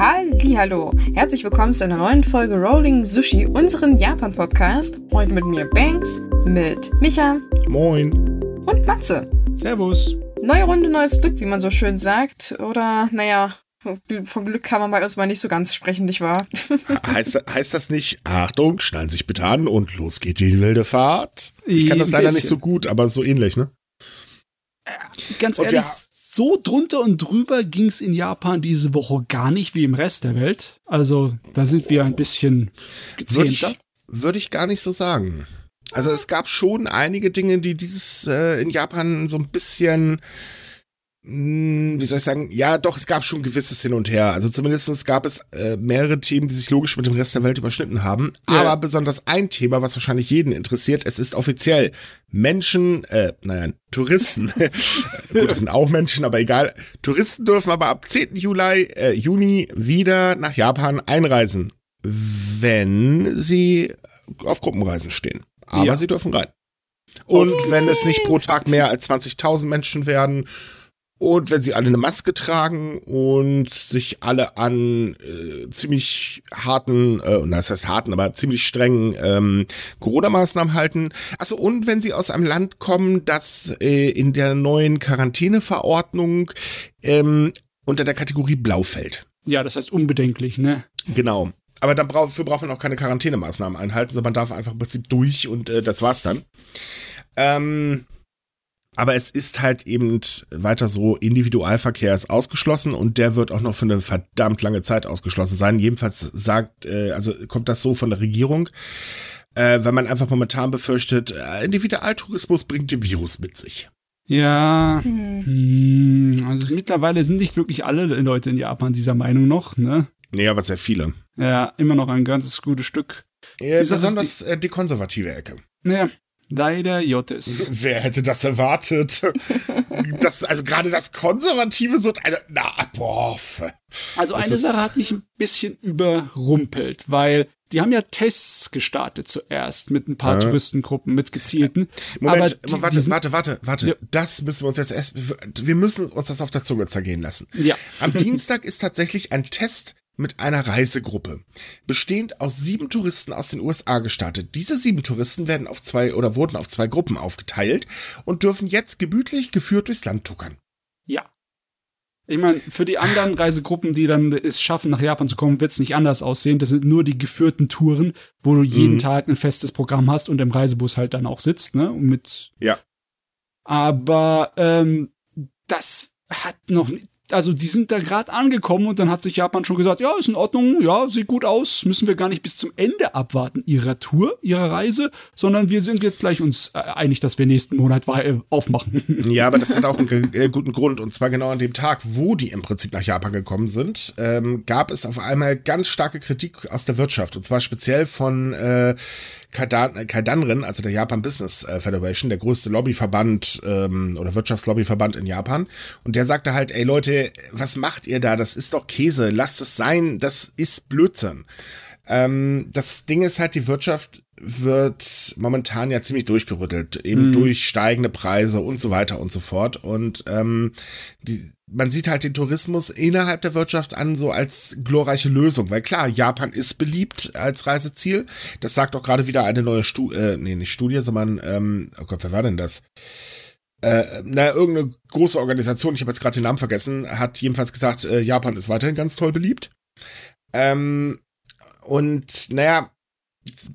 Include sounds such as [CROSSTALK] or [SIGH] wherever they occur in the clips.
Hallo, herzlich willkommen zu einer neuen Folge Rolling Sushi, unseren Japan-Podcast. Heute mit mir Banks, mit Micha Moin. und Matze. Servus. Neue Runde, neues Glück, wie man so schön sagt. Oder, naja, von Glück kann man bei uns mal nicht so ganz sprechen, nicht wahr? [LAUGHS] Heißt, heißt das nicht, Achtung, schnallen sich bitte an und los geht die wilde Fahrt? Ich kann das leider nicht so gut, aber so ähnlich, ne? Ganz Und ehrlich, wir- so drunter und drüber ging's in Japan diese Woche gar nicht wie im Rest der Welt. Also da sind wir ein bisschen Würde ich, gezähmter. würde ich gar nicht so sagen. Also es gab schon einige Dinge, die dieses äh, in Japan so ein bisschen, wie soll ich sagen, ja doch, es gab schon gewisses Hin und Her. Also zumindest gab es äh, mehrere Themen, die sich logisch mit dem Rest der Welt überschnitten haben. Ja. Aber besonders ein Thema, was wahrscheinlich jeden interessiert, es ist offiziell. Menschen, äh, naja, Touristen, [LAUGHS] gut, es sind auch Menschen, aber egal. Touristen dürfen aber ab 10. Juli, äh, Juni wieder nach Japan einreisen, wenn sie auf Gruppenreisen stehen. Aber Ja. sie dürfen rein. Und wenn es nicht pro Tag mehr als 20.000 Menschen werden und wenn sie alle eine Maske tragen und sich alle an äh, ziemlich harten, äh, na, das heißt harten, aber ziemlich strengen ähm, Corona-Maßnahmen halten. Achso, und wenn sie aus einem Land kommen, das äh, in der neuen Quarantäneverordnung ähm, unter der Kategorie Blau fällt. Ja, das heißt unbedenklich, ne? Genau. Aber dafür braucht man auch keine Quarantänemaßnahmen einhalten, sondern man darf einfach im Prinzip durch und äh, das war's dann. Ähm, aber es ist halt eben weiter so, Individualverkehr ist ausgeschlossen und der wird auch noch für eine verdammt lange Zeit ausgeschlossen sein. Jedenfalls sagt, äh, also kommt das so von der Regierung, äh, weil man einfach momentan befürchtet, äh, Individualtourismus bringt den Virus mit sich. Ja. Hm. Hm, also mittlerweile sind nicht wirklich alle Leute in Japan dieser Meinung noch, ne? Nee, aber sehr viele. Ja, immer noch ein ganzes gutes Stück. Das besonders äh, die konservative Ecke. Naja, leider Jottes. [LAUGHS] Wer hätte das erwartet? [LAUGHS] das, also gerade das Konservative so eine, na, boah. Also eine Sache hat mich ein bisschen überrumpelt, weil die haben ja Tests gestartet zuerst mit ein paar Ja. Touristengruppen, mit gezielten. Moment, aber die, warte, warte, warte, warte. Ja. Das müssen wir uns jetzt erst, wir müssen uns das auf der Zunge zergehen lassen. Ja. Am Dienstag ist tatsächlich ein Test mit einer Reisegruppe, bestehend aus sieben Touristen aus den USA gestartet. Diese sieben Touristen werden auf zwei oder wurden auf zwei Gruppen aufgeteilt und dürfen jetzt gemütlich geführt durchs Land tuckern. Ja. Ich meine, für die anderen [LAUGHS] Reisegruppen, die dann es schaffen, nach Japan zu kommen, wird es nicht anders aussehen. Das sind nur die geführten Touren, wo du jeden Mhm. Tag ein festes Programm hast und im Reisebus halt dann auch sitzt, ne? Und mit. Ja. Aber ähm, das hat noch. Also die sind da gerade angekommen und dann hat sich Japan schon gesagt, ja, ist in Ordnung, ja, sieht gut aus, müssen wir gar nicht bis zum Ende abwarten ihrer Tour, ihrer Reise, sondern wir sind jetzt gleich uns äh, einig, dass wir nächsten Monat äh, aufmachen. [LAUGHS] Ja, aber das hat auch einen äh, guten Grund. Und zwar genau an dem Tag, wo die im Prinzip nach Japan gekommen sind, ähm, gab es auf einmal ganz starke Kritik aus der Wirtschaft. Und zwar speziell von äh, Kaidan, äh, Kaidanren, also der Japan Business äh, Federation, der größte Lobbyverband ähm, oder Wirtschaftslobbyverband in Japan. Und der sagte halt, ey Leute, was macht ihr da? Das ist doch Käse. Lasst es sein. Das ist Blödsinn. Ähm, das Ding ist halt, die Wirtschaft wird momentan ja ziemlich durchgerüttelt, eben durch steigende Preise und so weiter und so fort. Und ähm, die, man sieht halt den Tourismus innerhalb der Wirtschaft an so als glorreiche Lösung, weil klar, Japan ist beliebt als Reiseziel. Das sagt auch gerade wieder eine neue Studie, äh, nee, nicht Studie, sondern, ähm, oh Gott, wer war denn das? Äh, na, irgendeine große Organisation, ich habe jetzt gerade den Namen vergessen, hat jedenfalls gesagt, äh, Japan ist weiterhin ganz toll beliebt. Ähm, und naja,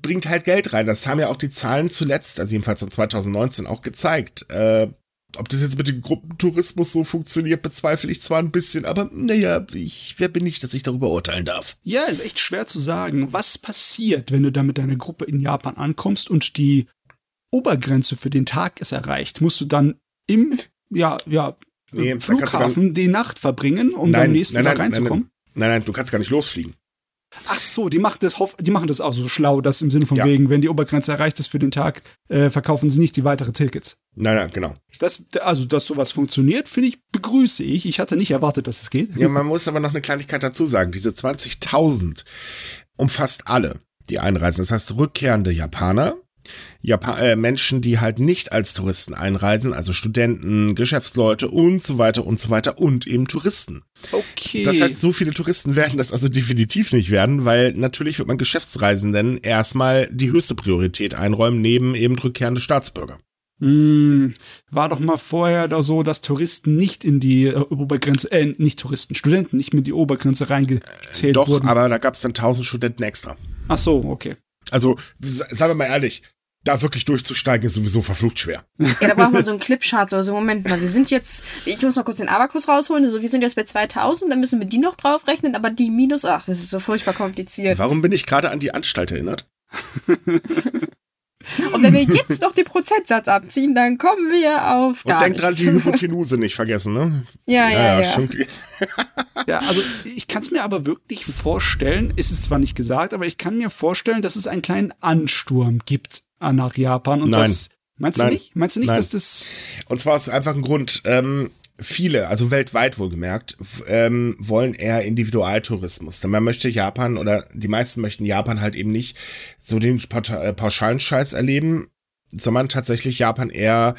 bringt halt Geld rein. Das haben ja auch die Zahlen zuletzt, also jedenfalls in 2019 auch gezeigt. Äh, ob das jetzt mit dem Gruppentourismus so funktioniert, bezweifle ich zwar ein bisschen, aber naja, ich, wer bin ich, dass ich darüber urteilen darf? Ja, ist echt schwer zu sagen. Was passiert, wenn du da mit deiner Gruppe in Japan ankommst und die Obergrenze für den Tag ist erreicht? Musst du dann im ja, ja, Nee, Flughafen die Nacht verbringen, um dann am nächsten Tag reinzukommen? Nein, nein, du kannst gar nicht losfliegen. Ach so, die machen das, die machen das auch so schlau, dass im Sinne von Ja. wegen, wenn die Obergrenze erreicht ist für den Tag, äh, verkaufen sie nicht die weitere Tickets. Nein, nein, genau. Das, also, dass sowas funktioniert, finde ich, begrüße ich. Ich hatte nicht erwartet, dass es geht. Ja, man muss aber noch eine Kleinigkeit dazu sagen. Diese 20.000 umfasst alle, die einreisen. Das heißt, rückkehrende Japaner, Japan äh, Menschen, die halt nicht als Touristen einreisen, also Studenten, Geschäftsleute und so weiter und so weiter und eben Touristen. Okay. Das heißt, so viele Touristen werden das also definitiv nicht werden, weil natürlich wird man Geschäftsreisenden erstmal die höchste Priorität einräumen, neben eben rückkehrende Staatsbürger. Hm, war doch mal vorher da so, dass Touristen nicht in die äh, Obergrenze, äh, nicht Touristen, Studenten nicht mehr in die Obergrenze reingezählt Doch, wurden. aber da gab es dann tausend Studenten extra. Ach so, okay. Also, sagen wir mal ehrlich, da wirklich durchzusteigen ist sowieso verflucht schwer. Ja, da braucht man so einen Clipchart, so, so Moment mal, wir sind jetzt, ich muss noch kurz den Abakus rausholen, so, wir sind jetzt bei 2000, dann müssen wir die noch draufrechnen, aber die minus, ach, das ist so furchtbar kompliziert. Warum bin ich gerade an die Anstalt erinnert? Und wenn wir jetzt noch den Prozentsatz abziehen, dann kommen wir auf Und gar denk dran, die Hypotenuse nicht vergessen, ne? ja, ja, ja. schon- Ja, also ich kann es mir aber wirklich vorstellen, ist es zwar nicht gesagt, aber ich kann mir vorstellen, dass es einen kleinen Ansturm gibt nach Japan. Und Nein. das meinst du Nein. nicht? Meinst du nicht, Nein. dass das. Und zwar aus einfach ein Grund, ähm, viele, also weltweit wohlgemerkt, ähm, wollen eher Individualtourismus. Denn man möchte Japan oder die meisten möchten Japan halt eben nicht so den äh, pauschalen Scheiß erleben, sondern tatsächlich Japan eher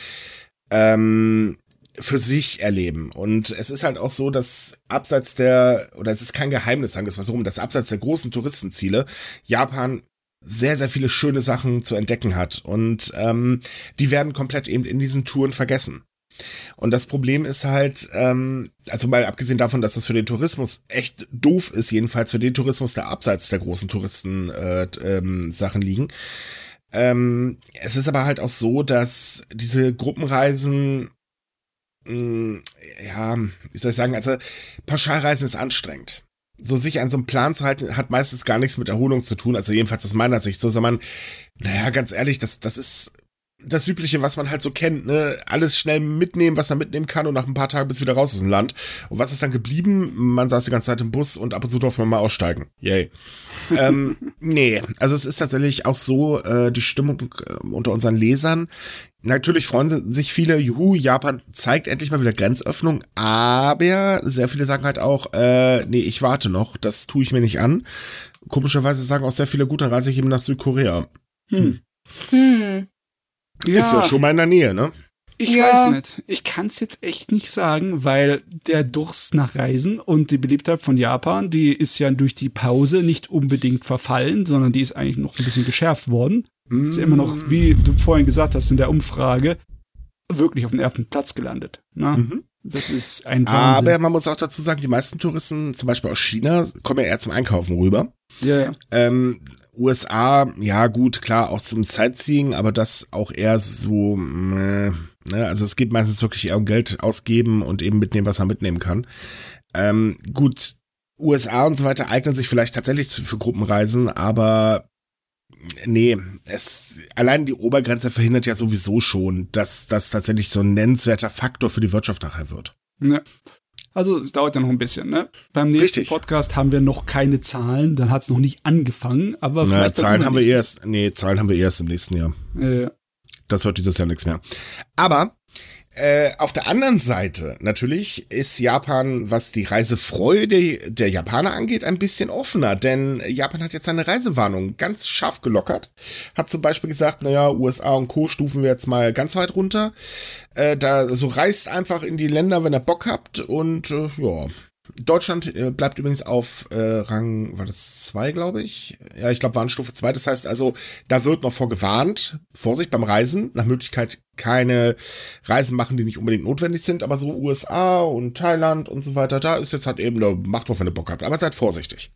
ähm, für sich erleben. Und es ist halt auch so, dass abseits der, oder es ist kein Geheimnis, sagen wir es mal so rum, dass abseits der großen Touristenziele Japan sehr, sehr viele schöne Sachen zu entdecken hat. Und ähm, die werden komplett eben in diesen Touren vergessen. Und das Problem ist halt, ähm, also mal abgesehen davon, dass das für den Tourismus echt doof ist, jedenfalls für den Tourismus, der abseits der großen Touristen äh, ähm, Sachen liegen. Ähm, es ist aber halt auch so, dass diese Gruppenreisen, mh, ja, wie soll ich sagen, also Pauschalreisen ist anstrengend. So sich an so einem Plan zu halten, hat meistens gar nichts mit Erholung zu tun, also jedenfalls aus meiner Sicht so, sondern, naja, ganz ehrlich, das, das ist das Übliche, was man halt so kennt, ne? Alles schnell mitnehmen, was man mitnehmen kann und nach ein paar Tagen bist du wieder raus aus dem Land. Und was ist dann geblieben? Man saß die ganze Zeit im Bus und ab und zu durfte man mal aussteigen. Yay. [LAUGHS] ähm, nee, also es ist tatsächlich auch so, äh, die Stimmung äh, unter unseren Lesern. Natürlich freuen sich viele, juhu, Japan zeigt endlich mal wieder Grenzöffnung, aber sehr viele sagen halt auch, äh, nee, ich warte noch, das tue ich mir nicht an. Komischerweise sagen auch sehr viele, gut, dann reise ich eben nach Südkorea. Hm. Hm. Ist ja schon mal in der Nähe, ne? Ich Ja. weiß nicht. Ich kann es jetzt echt nicht sagen, weil der Durst nach Reisen und die Beliebtheit von Japan, die ist ja durch die Pause nicht unbedingt verfallen, sondern die ist eigentlich noch ein bisschen geschärft worden. Ist ja immer noch, wie du vorhin gesagt hast in der Umfrage, wirklich auf dem ersten Platz gelandet. Ne? Mhm. Das ist ein Wahnsinn. Aber man muss auch dazu sagen, die meisten Touristen, zum Beispiel aus China, kommen ja eher zum Einkaufen rüber. ja, ja. Ähm, USA, ja gut, klar, auch zum Sightseeing, aber das auch eher so, meh, ne? also es geht meistens wirklich eher um Geld ausgeben und eben mitnehmen, was man mitnehmen kann. Ähm, gut, USA und so weiter eignen sich vielleicht tatsächlich für Gruppenreisen, aber nee, es, allein die Obergrenze verhindert ja sowieso schon, dass das tatsächlich so ein nennenswerter Faktor für die Wirtschaft nachher wird. Ja. Also es dauert ja noch ein bisschen. Ne? Beim nächsten Richtig. Podcast haben wir noch keine Zahlen, dann hat es noch nicht angefangen, aber Na, vielleicht Zahlen haben wir erst. nee, Zahlen haben wir erst im nächsten Jahr. Äh, Das wird dieses Jahr nichts mehr. Aber äh, auf der anderen Seite natürlich ist Japan, was die Reisefreude der Japaner angeht, ein bisschen offener, denn Japan hat jetzt seine Reisewarnung ganz scharf gelockert. Hat zum Beispiel gesagt, naja, USA und Co. stufen wir jetzt mal ganz weit runter. Äh, da so reist einfach in die Länder, wenn ihr Bock habt und äh, ja. Deutschland äh, bleibt übrigens auf äh, Rang, war das zwei, glaube ich? Ja, ich glaube Warnstufe zwei. Das heißt also, da wird noch vorgewarnt. Vorsicht beim Reisen. Nach Möglichkeit keine Reisen machen, die nicht unbedingt notwendig sind. Aber so USA und Thailand und so weiter, da ist jetzt halt eben, da macht doch, wenn ihr Bock habt. Aber seid vorsichtig.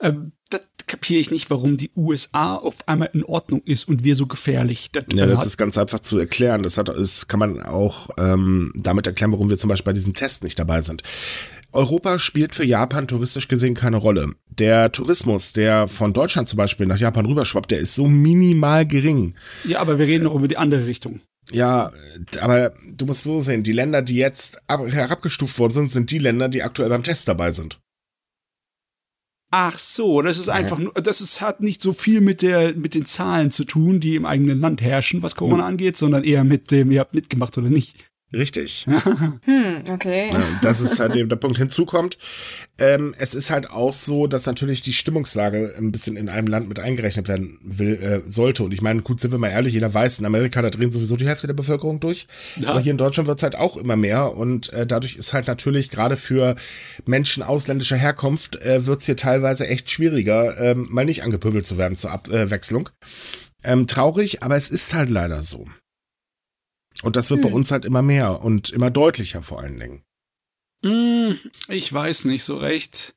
ähm, das kapiere ich nicht, warum die USA auf einmal in Ordnung ist und wir so gefährlich. Das, Ja, äh, das ist ganz einfach zu erklären. Das, hat, das kann man auch ähm, damit erklären, warum wir zum Beispiel bei diesem Test nicht dabei sind. Europa spielt für Japan touristisch gesehen keine Rolle. Der Tourismus, der von Deutschland zum Beispiel nach Japan rüberschwappt, der ist so minimal gering. ja, aber wir reden noch über die andere Richtung. Ja, aber du musst so sehen, die Länder, die jetzt ab- herabgestuft worden sind, sind die Länder, die aktuell beim Test dabei sind. Ach so, das ist einfach nur, das ist, hat nicht so viel mit der, mit den Zahlen zu tun, die im eigenen Land herrschen, was Corona Hm. angeht, sondern eher mit dem, ihr habt mitgemacht oder nicht. Richtig. [LAUGHS] Hm, okay. Ja, das ist halt eben der Punkt. Hinzu kommt, ähm, es ist halt auch so, dass natürlich die Stimmungslage ein bisschen in einem Land mit eingerechnet werden will, äh, sollte. Und ich meine, gut, sind wir mal ehrlich, jeder weiß, in Amerika, da drehen sowieso die Hälfte der Bevölkerung durch. Ja. Aber hier in Deutschland wird es halt auch immer mehr. Und äh, dadurch ist halt natürlich gerade für Menschen ausländischer Herkunft, äh, wird es hier teilweise echt schwieriger, ähm, mal nicht angepöbelt zu werden zur Abwechslung. Ähm, traurig, aber es ist halt leider so. Und das wird hm. bei uns halt immer mehr und immer deutlicher vor allen Dingen. Hm, ich weiß nicht so recht.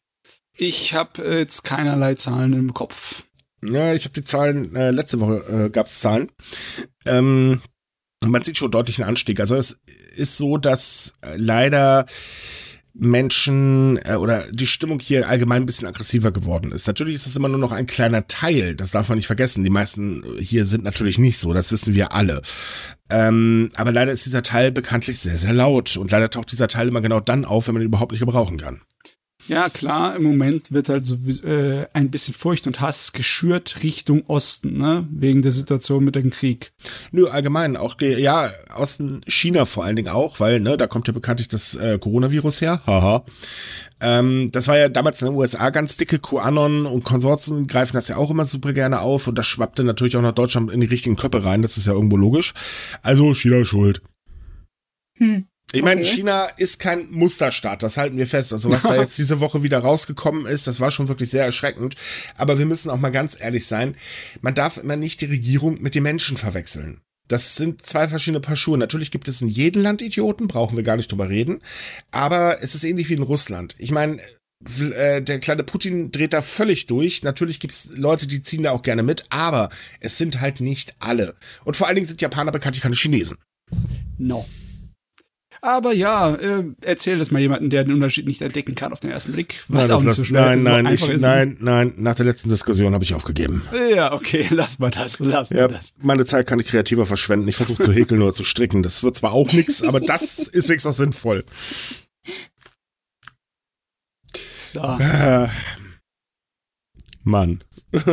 Ich habe jetzt keinerlei Zahlen im Kopf. Ja, ich habe die Zahlen, äh, letzte Woche äh, gab es Zahlen. Ähm, man sieht schon deutlich einen Anstieg. Also es ist so, dass äh, leider Menschen äh, oder die Stimmung hier allgemein ein bisschen aggressiver geworden ist. Natürlich ist es immer nur noch ein kleiner Teil, das darf man nicht vergessen. Die meisten hier sind natürlich nicht so, das wissen wir alle. Ähm, aber leider ist dieser Teil bekanntlich sehr, sehr laut und leider taucht dieser Teil immer genau dann auf, wenn man ihn überhaupt nicht gebrauchen kann. Ja, klar, im Moment wird halt so äh, ein bisschen Furcht und Hass geschürt Richtung Osten, ne? Wegen der Situation mit dem Krieg. Nö, allgemein, auch, ja, Osten, China vor allen Dingen auch, weil, ne, da kommt ja bekanntlich das äh, Coronavirus her. Haha. Ähm, das war ja damals in den USA ganz dicke. QAnon und Konsorten greifen das ja auch immer super gerne auf und das schwappte natürlich auch nach Deutschland in die richtigen Köpfe rein. Das ist ja irgendwo logisch. Also China schuld. Hm. Ich meine, okay. China ist kein Musterstaat, das halten wir fest. Also was da [LAUGHS] jetzt diese Woche wieder rausgekommen ist, das war schon wirklich sehr erschreckend. Aber wir müssen auch mal ganz ehrlich sein, man darf immer nicht die Regierung mit den Menschen verwechseln. Das sind zwei verschiedene Paar Schuhe. Natürlich gibt es in jedem Land Idioten, brauchen wir gar nicht drüber reden. Aber es ist ähnlich wie in Russland. Ich meine, äh, der kleine Putin dreht da völlig durch. Natürlich gibt es Leute, die ziehen da auch gerne mit, aber es sind halt nicht alle. Und vor allen Dingen sind Japaner bekanntlich keine Chinesen. No. Aber ja, äh, erzähl das mal jemanden, der den Unterschied nicht entdecken kann auf den ersten Blick. Was nein, auch nicht so schwer nein, nein, ich, nein, nein, nach der letzten Diskussion habe ich aufgegeben. Ja, okay, [LAUGHS] lass mal das, lass ja, mal das. Meine Zeit kann ich kreativer verschwenden. Ich versuche zu häkeln oder zu stricken. Das wird zwar auch nichts, aber das [LAUGHS] ist wenigstens sinnvoll. So. Äh, Mann. [LAUGHS]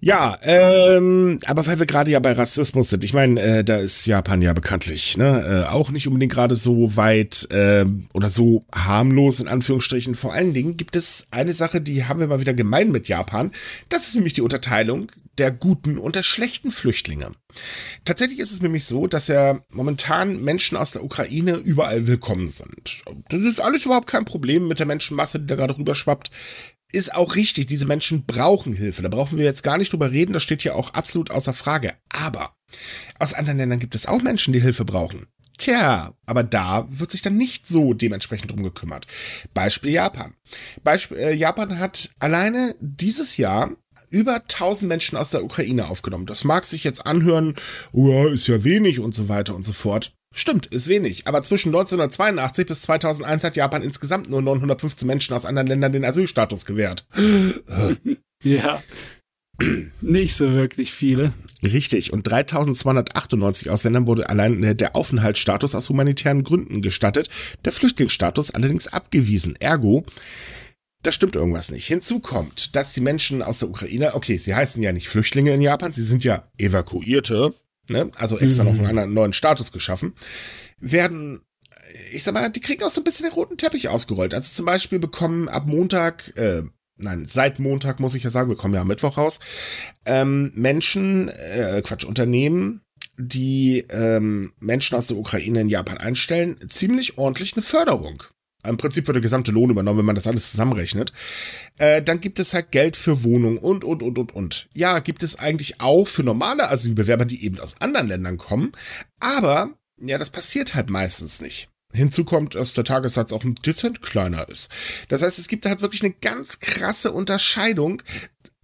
Ja, ähm, aber weil wir gerade ja bei Rassismus sind, ich meine, äh, da ist Japan ja bekanntlich ne, äh, auch nicht unbedingt gerade so weit äh, oder so harmlos in Anführungsstrichen. Vor allen Dingen gibt es eine Sache, die haben wir mal wieder gemein mit Japan. Das ist nämlich die Unterteilung der guten und der schlechten Flüchtlinge. Tatsächlich ist es nämlich so, dass ja momentan Menschen aus der Ukraine überall willkommen sind. Das ist alles überhaupt kein Problem mit der Menschenmasse, die da gerade rüberschwappt ist auch richtig, diese Menschen brauchen Hilfe. Da brauchen wir jetzt gar nicht drüber reden, das steht hier auch absolut außer Frage. Aber aus anderen Ländern gibt es auch Menschen, die Hilfe brauchen. Tja, aber da wird sich dann nicht so dementsprechend drum gekümmert. Beispiel Japan. Beispiel, äh, Japan hat alleine dieses Jahr über 1000 Menschen aus der Ukraine aufgenommen. Das mag sich jetzt anhören, oh, ist ja wenig und so weiter und so fort. Stimmt, ist wenig. Aber zwischen 1982 bis 2001 hat Japan insgesamt nur 915 Menschen aus anderen Ländern den Asylstatus gewährt. [LAUGHS] ja. Nicht so wirklich viele. Richtig. Und 3298 Ausländern wurde allein der Aufenthaltsstatus aus humanitären Gründen gestattet, der Flüchtlingsstatus allerdings abgewiesen. Ergo, da stimmt irgendwas nicht. Hinzu kommt, dass die Menschen aus der Ukraine, okay, sie heißen ja nicht Flüchtlinge in Japan, sie sind ja Evakuierte, ne? also extra mhm. noch einen neuen Status geschaffen, werden ich sag mal, die kriegen auch so ein bisschen den roten Teppich ausgerollt. Also zum Beispiel bekommen ab Montag, äh, nein, seit Montag muss ich ja sagen, wir kommen ja am Mittwoch raus, ähm, Menschen, äh, Quatsch, Unternehmen, die ähm, Menschen aus der Ukraine in Japan einstellen, ziemlich ordentlich eine Förderung. Im Prinzip wird der gesamte Lohn übernommen, wenn man das alles zusammenrechnet. Äh, dann gibt es halt Geld für Wohnungen und, und, und, und, und. Ja, gibt es eigentlich auch für normale Asylbewerber, die eben aus anderen Ländern kommen. Aber, ja, das passiert halt meistens nicht. Hinzu kommt, dass der Tagessatz auch ein dezent kleiner ist. Das heißt, es gibt halt wirklich eine ganz krasse Unterscheidung.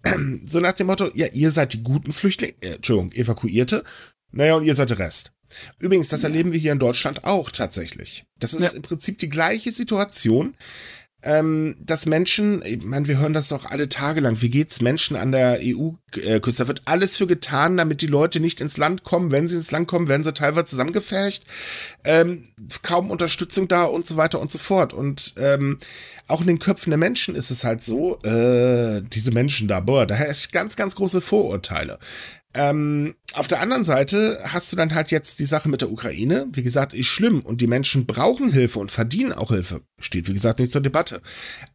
[CLEARS THROAT] So nach dem Motto, ja, ihr seid die guten Flüchtlinge, äh, Entschuldigung, Evakuierte. Naja, und ihr seid der Rest. Übrigens, das erleben wir hier in Deutschland auch tatsächlich. Das ist ja. im Prinzip die gleiche Situation, ähm, dass Menschen, ich meine, wir hören das doch alle Tage lang, wie geht's Menschen an der EU-Küste? Da wird alles für getan, damit die Leute nicht ins Land kommen. Wenn sie ins Land kommen, werden sie teilweise zusammengefercht. Ähm, kaum Unterstützung da und so weiter und so fort. Und ähm, auch in den Köpfen der Menschen ist es halt so, äh, diese Menschen da, boah, da herrscht ganz, ganz große Vorurteile. Ähm, auf der anderen Seite hast du dann halt jetzt die Sache mit der Ukraine. Wie gesagt, ist schlimm und die Menschen brauchen Hilfe und verdienen auch Hilfe. Steht, wie gesagt, nicht zur Debatte.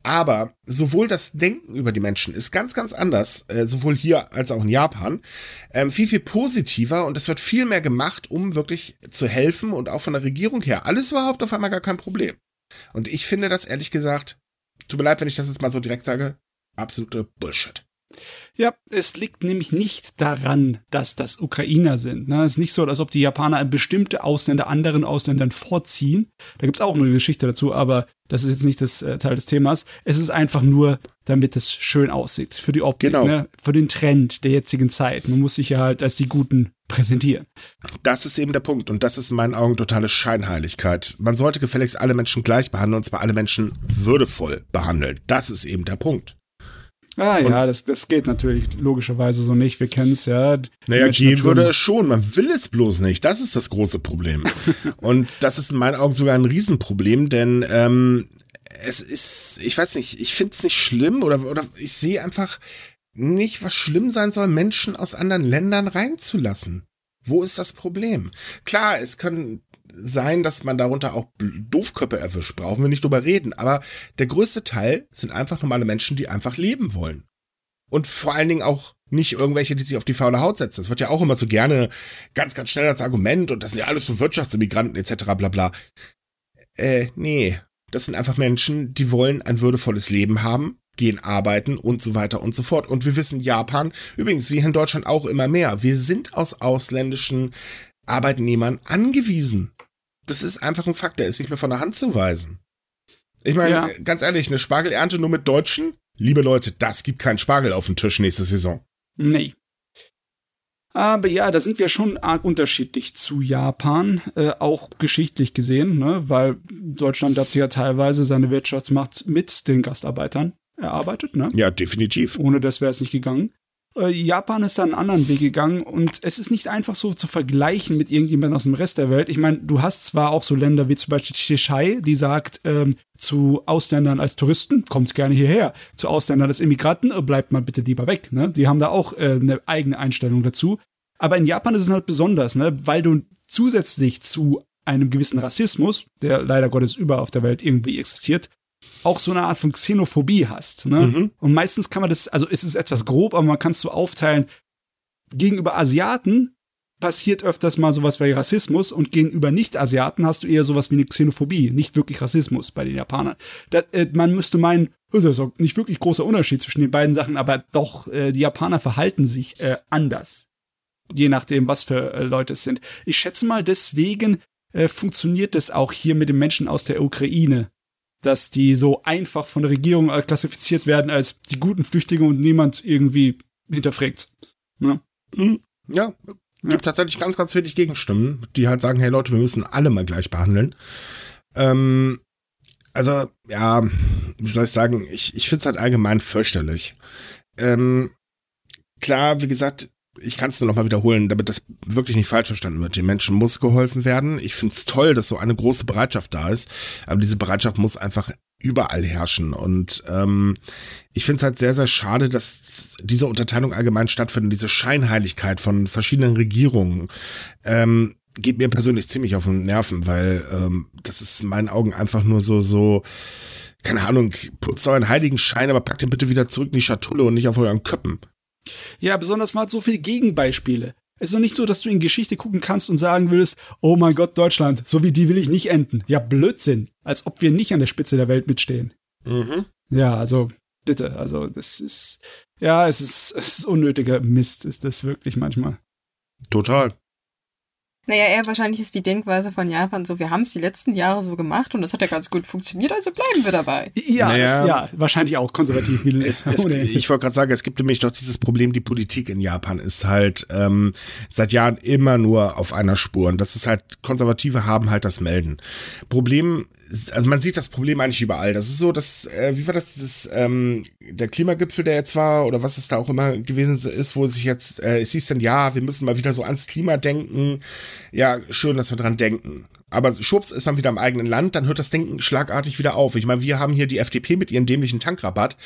Aber sowohl das Denken über die Menschen ist ganz, ganz anders, äh, sowohl hier als auch in Japan. Ähm, viel, viel positiver und es wird viel mehr gemacht, um wirklich zu helfen und auch von der Regierung her. Alles überhaupt auf einmal gar kein Problem. Und ich finde das ehrlich gesagt, tut mir leid, wenn ich das jetzt mal so direkt sage, absolute Bullshit. Ja, es liegt nämlich nicht daran, dass das Ukrainer sind. Ne? Es ist nicht so, als ob die Japaner bestimmte Ausländer anderen Ausländern vorziehen. Da gibt's auch eine Geschichte dazu, aber das ist jetzt nicht das äh, Teil des Themas. Es ist einfach nur, damit es schön aussieht. Für die Optik, Genau. ne? für den Trend der jetzigen Zeit. Man muss sich ja halt als die Guten präsentieren. Das ist eben der Punkt und das ist in meinen Augen totale Scheinheiligkeit. Man sollte gefälligst alle Menschen gleich behandeln und zwar alle Menschen würdevoll behandeln. Das ist eben der Punkt. Ah ja, das, das geht natürlich logischerweise so nicht. Wir kennen's ja. Die Naja, gehen würde es schon, man will es bloß nicht. Das ist das große Problem. [LAUGHS] und das ist in meinen Augen sogar ein Riesenproblem, denn ähm, es ist, ich weiß nicht, ich finde es nicht schlimm oder, oder ich sehe einfach nicht, was schlimm sein soll, Menschen aus anderen Ländern reinzulassen. Wo ist das Problem? Klar, es können sein, dass man darunter auch Doofköppe erwischt, brauchen wir nicht drüber reden, aber der größte Teil sind einfach normale Menschen, die einfach leben wollen. Und vor allen Dingen auch nicht irgendwelche, die sich auf die faule Haut setzen. Das wird ja auch immer so gerne ganz, ganz schnell als Argument und das sind ja alles so Wirtschaftsimmigranten etc. bla bla. Äh, nee. Das sind einfach Menschen, die wollen ein würdevolles Leben haben, gehen arbeiten und so weiter und so fort. Und wir wissen, Japan, übrigens, wie in Deutschland auch immer mehr, wir sind aus ausländischen Arbeitnehmern angewiesen. Das ist einfach ein Fakt, der ist nicht mehr von der Hand zu weisen. Ich meine, Ja. ganz ehrlich, eine Spargelernte nur mit Deutschen? Liebe Leute, das gibt keinen Spargel auf den Tisch nächste Saison. Nee. Aber ja, da sind wir schon arg unterschiedlich zu Japan, äh, auch geschichtlich gesehen, ne? weil Deutschland hat sich ja teilweise seine Wirtschaftsmacht mit den Gastarbeitern erarbeitet, ne? Ja, definitiv. Ohne das wäre es nicht gegangen. Äh, Japan ist da einen anderen Weg gegangen und es ist nicht einfach so zu vergleichen mit irgendjemandem aus dem Rest der Welt. Ich meine, du hast zwar auch so Länder wie zum Beispiel Cheshire, die sagt ähm, zu Ausländern als Touristen, kommt gerne hierher. Zu Ausländern als Immigranten, äh, bleibt mal bitte lieber weg. Ne? Die haben da auch äh, eine eigene Einstellung dazu. Aber in Japan ist es halt besonders, ne? weil du zusätzlich zu einem gewissen Rassismus, der leider Gottes überall auf der Welt irgendwie existiert, auch so eine Art von Xenophobie hast. Ne? Mhm. Und meistens kann man das, also es ist etwas grob, aber man kann es so aufteilen. Gegenüber Asiaten passiert öfters mal sowas wie Rassismus und gegenüber Nicht-Asiaten hast du eher sowas wie eine Xenophobie, nicht wirklich Rassismus bei den Japanern. Da, äh, man müsste meinen, das ist auch nicht wirklich großer Unterschied zwischen den beiden Sachen, aber doch, äh, die Japaner verhalten sich äh, anders. Je nachdem, was für äh, Leute es sind. Ich schätze mal, deswegen äh, funktioniert es auch hier mit den Menschen aus der Ukraine dass die so einfach von der Regierung äh, klassifiziert werden als die guten Flüchtlinge und niemand irgendwie hinterfragt. Ne? Mhm. Ja, gibt Ja. tatsächlich ganz, ganz wenig Gegenstimmen, die halt sagen, hey Leute, wir müssen alle mal gleich behandeln. Ähm, also, ja, wie soll ich sagen, ich, ich finde es halt allgemein fürchterlich. Ähm, klar, wie gesagt, ich kann es nur noch mal wiederholen, damit das wirklich nicht falsch verstanden wird. Den Menschen muss geholfen werden. Ich finde es toll, dass so eine große Bereitschaft da ist, aber diese Bereitschaft muss einfach überall herrschen. Und ähm, ich finde es halt sehr, sehr schade, dass diese Unterteilung allgemein stattfindet, diese Scheinheiligkeit von verschiedenen Regierungen. Ähm, geht mir persönlich ziemlich auf den Nerven, weil ähm, das ist in meinen Augen einfach nur so, so, keine Ahnung, putzt euren heiligen Schein, aber packt ihn bitte wieder zurück in die Schatulle und nicht auf euren Köppen. Ja, besonders mal so viele Gegenbeispiele. Es ist doch nicht so, dass du in Geschichte gucken kannst und sagen willst, oh mein Gott, Deutschland, so wie die will ich nicht enden. Ja, Blödsinn. Als ob wir nicht an der Spitze der Welt mitstehen. Mhm. Ja, also bitte, also das ist, ja, es ist, es ist unnötiger Mist, ist das wirklich manchmal. Total. Naja, eher wahrscheinlich ist die Denkweise von Japan so, wir haben es die letzten Jahre so gemacht und das hat ja ganz gut funktioniert, also bleiben wir dabei. Ja, Naja. das, ja wahrscheinlich auch konservativ wie Es, es, ich wollte gerade sagen, es gibt nämlich doch dieses Problem, die Politik in Japan ist halt ähm, seit Jahren immer nur auf einer Spur. Und das ist halt, Konservative haben halt das Melden. Problem, ist- also man sieht das Problem eigentlich überall. Das ist so, dass, äh, wie war das, dieses, ähm, der Klimagipfel, der jetzt war, oder was es da auch immer gewesen ist, wo sich jetzt, äh, es hieß dann, ja, wir müssen mal wieder so ans Klima denken. Ja, schön, dass wir dran denken. Aber schwupps ist man wieder im eigenen Land, dann hört das Denken schlagartig wieder auf. Ich meine, wir haben hier die FDP mit ihrem dämlichen Tankrabatt,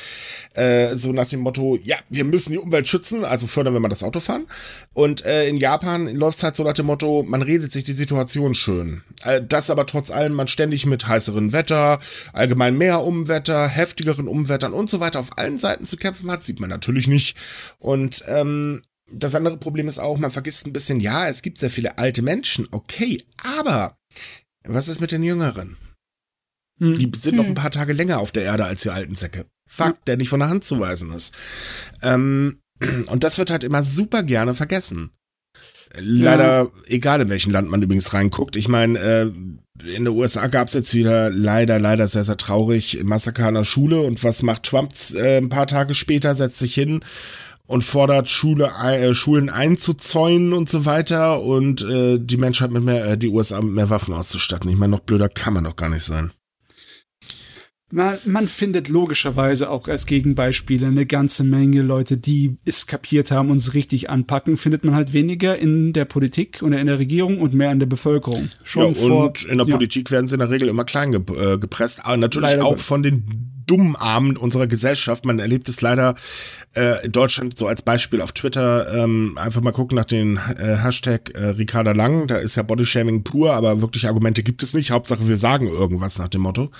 äh, so nach dem Motto, ja, wir müssen die Umwelt schützen, also fördern wir mal das Autofahren. Und äh, in Japan läuft es halt so nach dem Motto, man redet sich die Situation schön. Äh, das aber trotz allem man ständig mit heißeren Wetter, allgemein mehr Umwetter, heftigeren Umwettern und so weiter auf allen Seiten zu kämpfen hat, sieht man natürlich nicht. Und ähm, das andere Problem ist auch, man vergisst ein bisschen, ja, es gibt sehr viele alte Menschen, okay, aber was ist mit den Jüngeren? Hm. Die sind noch ein paar Tage länger auf der Erde als die alten Säcke. Fakt, der nicht von der Hand zu weisen ist. Ähm, und das wird halt immer super gerne vergessen. Leider, egal in welchem Land man übrigens reinguckt. Ich meine, äh, in den USA gab es jetzt wieder leider, leider sehr, sehr traurig Massaker an der Schule. Und was macht Trump äh, ein paar Tage später? Setzt sich hin und fordert Schule, äh, Schulen einzuzäunen und so weiter und äh, die Menschheit mit mehr, äh, die USA mit mehr Waffen auszustatten. Ich meine, noch blöder kann man doch gar nicht sein. Man, man findet logischerweise auch als Gegenbeispiele eine ganze Menge Leute, die es kapiert haben und es richtig anpacken, findet man halt weniger in der Politik und in der Regierung und mehr in der Bevölkerung. Schon ja, vor, und in der ja. Politik werden sie in der Regel immer klein gep äh, gepresst, aber natürlich Leider auch von den dummen Armen unserer Gesellschaft. Man erlebt es leider äh, in Deutschland so als Beispiel auf Twitter. Ähm, einfach mal gucken nach den äh, Hashtag äh, Ricarda Lang. Da ist ja Bodyshaming pur, aber wirklich Argumente gibt es nicht. Hauptsache wir sagen irgendwas nach dem Motto.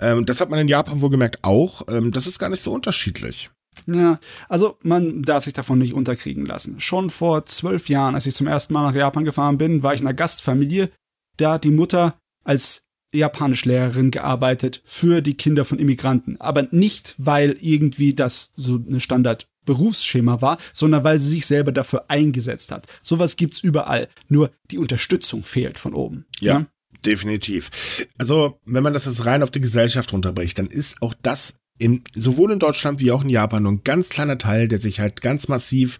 Ähm, das hat man in Japan wohl gemerkt auch. Ähm, das ist gar nicht so unterschiedlich. Ja, also man darf sich davon nicht unterkriegen lassen. Schon vor zwölf Jahren, als ich zum ersten Mal nach Japan gefahren bin, war ich in einer Gastfamilie. Da hat die Mutter als Japanischlehrerin gearbeitet für die Kinder von Immigranten. Aber nicht, weil irgendwie das so eine Standard Berufsschema war, sondern weil sie sich selber dafür eingesetzt hat. Sowas gibt's überall. Nur die Unterstützung fehlt von oben. Ja. Definitiv. Also, wenn man das jetzt rein auf die Gesellschaft runterbricht, dann ist auch das in, sowohl in Deutschland wie auch in Japan nur ein ganz kleiner Teil, der sich halt ganz massiv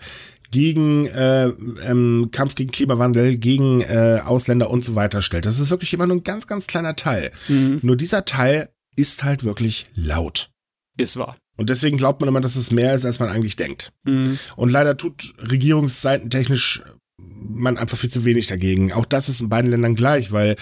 gegen äh, ähm, Kampf gegen Klimawandel, gegen äh, Ausländer und so weiter stellt. Das ist wirklich immer nur ein ganz, ganz kleiner Teil. Mhm. Nur dieser Teil ist halt wirklich laut. Ist wahr. Und deswegen glaubt man immer, dass es mehr ist, als man eigentlich denkt. Mhm. Und leider tut regierungsseitentechnisch man einfach viel zu wenig dagegen. Auch das ist in beiden Ländern gleich, weil,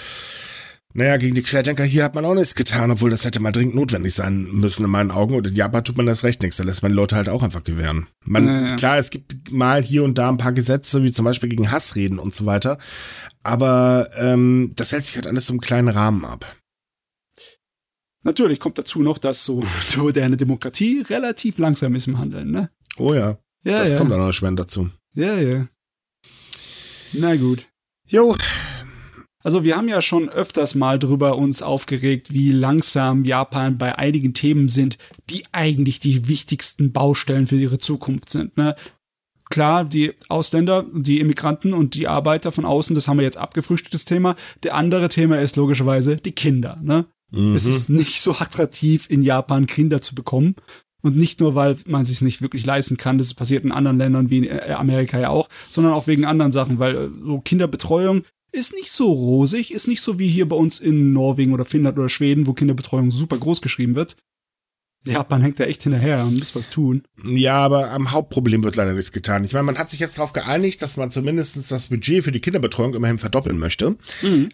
naja, gegen die Querdenker hier hat man auch nichts getan, obwohl das hätte mal dringend notwendig sein müssen in meinen Augen. Und in Japan tut man das recht nichts. Da lässt man die Leute halt auch einfach gewähren. Man, Ja, ja. Klar, es gibt mal hier und da ein paar Gesetze, wie zum Beispiel gegen Hassreden und so weiter. Aber ähm, das hält sich halt alles so im kleinen Rahmen ab. Natürlich kommt dazu noch, dass so [LAUGHS] die moderne Demokratie relativ langsam ist im Handeln, ne? Oh ja, Ja, das kommt dann noch schwer dazu. Ja, ja. Na gut. Jo, Also wir haben ja schon öfters mal drüber uns aufgeregt, wie langsam Japan bei einigen Themen sind, die eigentlich die wichtigsten Baustellen für ihre Zukunft sind. Ne? Klar, die Ausländer, die Immigranten und die Arbeiter von außen, das haben wir jetzt abgefrühstückt, das Thema. Der andere Thema ist logischerweise die Kinder. Ne? Mhm. Es ist nicht so attraktiv, in Japan Kinder zu bekommen. Und nicht nur, weil man sich nicht wirklich leisten kann, das passiert in anderen Ländern wie in äh, Amerika ja auch, sondern auch wegen anderen Sachen, weil äh, so Kinderbetreuung ist nicht so rosig, ist nicht so wie hier bei uns in Norwegen oder Finnland oder Schweden, wo Kinderbetreuung super groß geschrieben wird. Japan hängt da echt hinterher und muss was tun. Ja, aber am Hauptproblem wird leider nichts getan. Ich meine, man hat sich jetzt darauf geeinigt, dass man zumindest das Budget für die Kinderbetreuung immerhin verdoppeln möchte.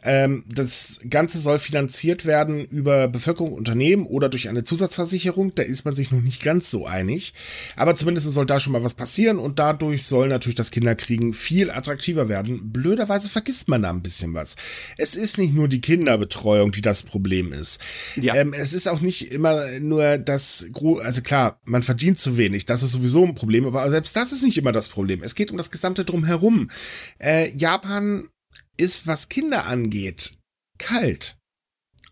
Ähm, das Ganze soll finanziert werden über Bevölkerung, Unternehmen oder durch eine Zusatzversicherung. Da ist man sich noch nicht ganz so einig. Aber zumindest soll da schon mal was passieren und dadurch soll natürlich das Kinderkriegen viel attraktiver werden. Blöderweise vergisst man da ein bisschen was. Es ist nicht nur die Kinderbetreuung, die das Problem ist. Ja. Ähm, es ist auch nicht immer nur das, gro- also klar, man verdient zu wenig, das ist sowieso ein Problem, aber selbst das ist nicht immer das Problem. Es geht um das gesamte Drumherum. Äh, Japan ist, was Kinder angeht, kalt.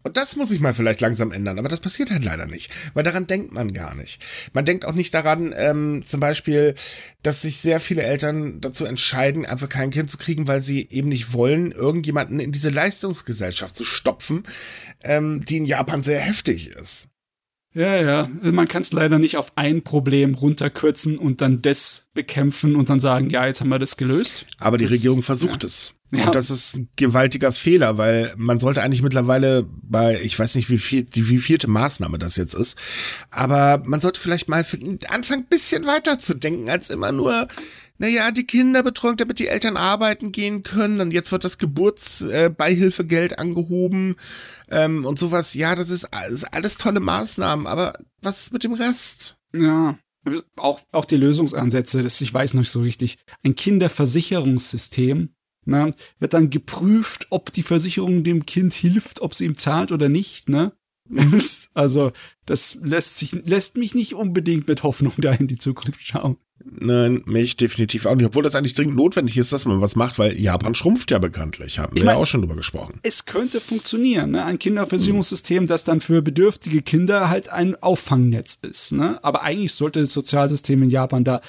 Und das muss sich mal vielleicht langsam ändern, aber das passiert halt leider nicht, weil daran denkt man gar nicht. Man denkt auch nicht daran, ähm, zum Beispiel, dass sich sehr viele Eltern dazu entscheiden, einfach kein Kind zu kriegen, weil sie eben nicht wollen, irgendjemanden in diese Leistungsgesellschaft zu stopfen, ähm, die in Japan sehr heftig ist. Ja, ja. Man kann es leider nicht auf ein Problem runterkürzen und dann das bekämpfen und dann sagen, ja, jetzt haben wir das gelöst. Aber die Das- Regierung versucht ja. es. Ja. Und das ist ein gewaltiger Fehler, weil man sollte eigentlich mittlerweile bei, ich weiß nicht, wie viel, die wie vierte Maßnahme das jetzt ist, aber man sollte vielleicht mal anfangen, ein bisschen weiter zu denken, als immer nur naja, die Kinderbetreuung, damit die Eltern arbeiten gehen können. Und jetzt wird das Geburtsbeihilfegeld äh, angehoben ähm, und sowas. Ja, das ist, ist alles tolle Maßnahmen, aber was ist mit dem Rest? Ja, auch, auch die Lösungsansätze, das ich weiß nicht so richtig. Ein Kinderversicherungssystem na, wird dann geprüft, ob die Versicherung dem Kind hilft, ob sie ihm zahlt oder nicht, ne? [LAUGHS] also, das lässt sich, lässt mich nicht unbedingt mit Hoffnung da in die Zukunft schauen. Nein, mich definitiv auch nicht. Obwohl das eigentlich dringend notwendig ist, dass man was macht, weil Japan schrumpft ja bekanntlich. Haben wir mein, ja auch schon drüber gesprochen. Es könnte funktionieren, ne? Ein Kinderversicherungssystem, das dann für bedürftige Kinder halt ein Auffangnetz ist, ne? Aber eigentlich sollte das Sozialsystem in Japan da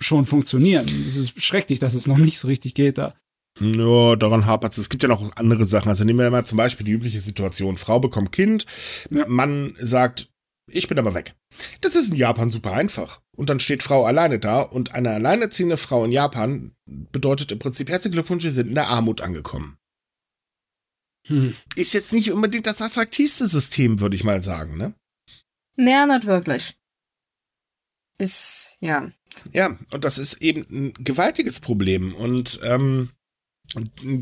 schon funktionieren. Es ist schrecklich, dass es noch nicht so richtig geht da. Ja, daran hapert es. Es gibt ja noch andere Sachen. Also nehmen wir mal zum Beispiel die übliche Situation. Frau bekommt Kind, ja. Mann sagt, ich bin aber weg. Das ist in Japan super einfach. Und dann steht Frau alleine da und eine alleinerziehende Frau in Japan bedeutet im Prinzip herzlichen Glückwunsch, wir sind in der Armut angekommen. Hm. Ist jetzt nicht unbedingt das attraktivste System, würde ich mal sagen, ne? Naja, nicht wirklich. Ist, ja. Ja, und das ist eben ein gewaltiges Problem. Und ähm,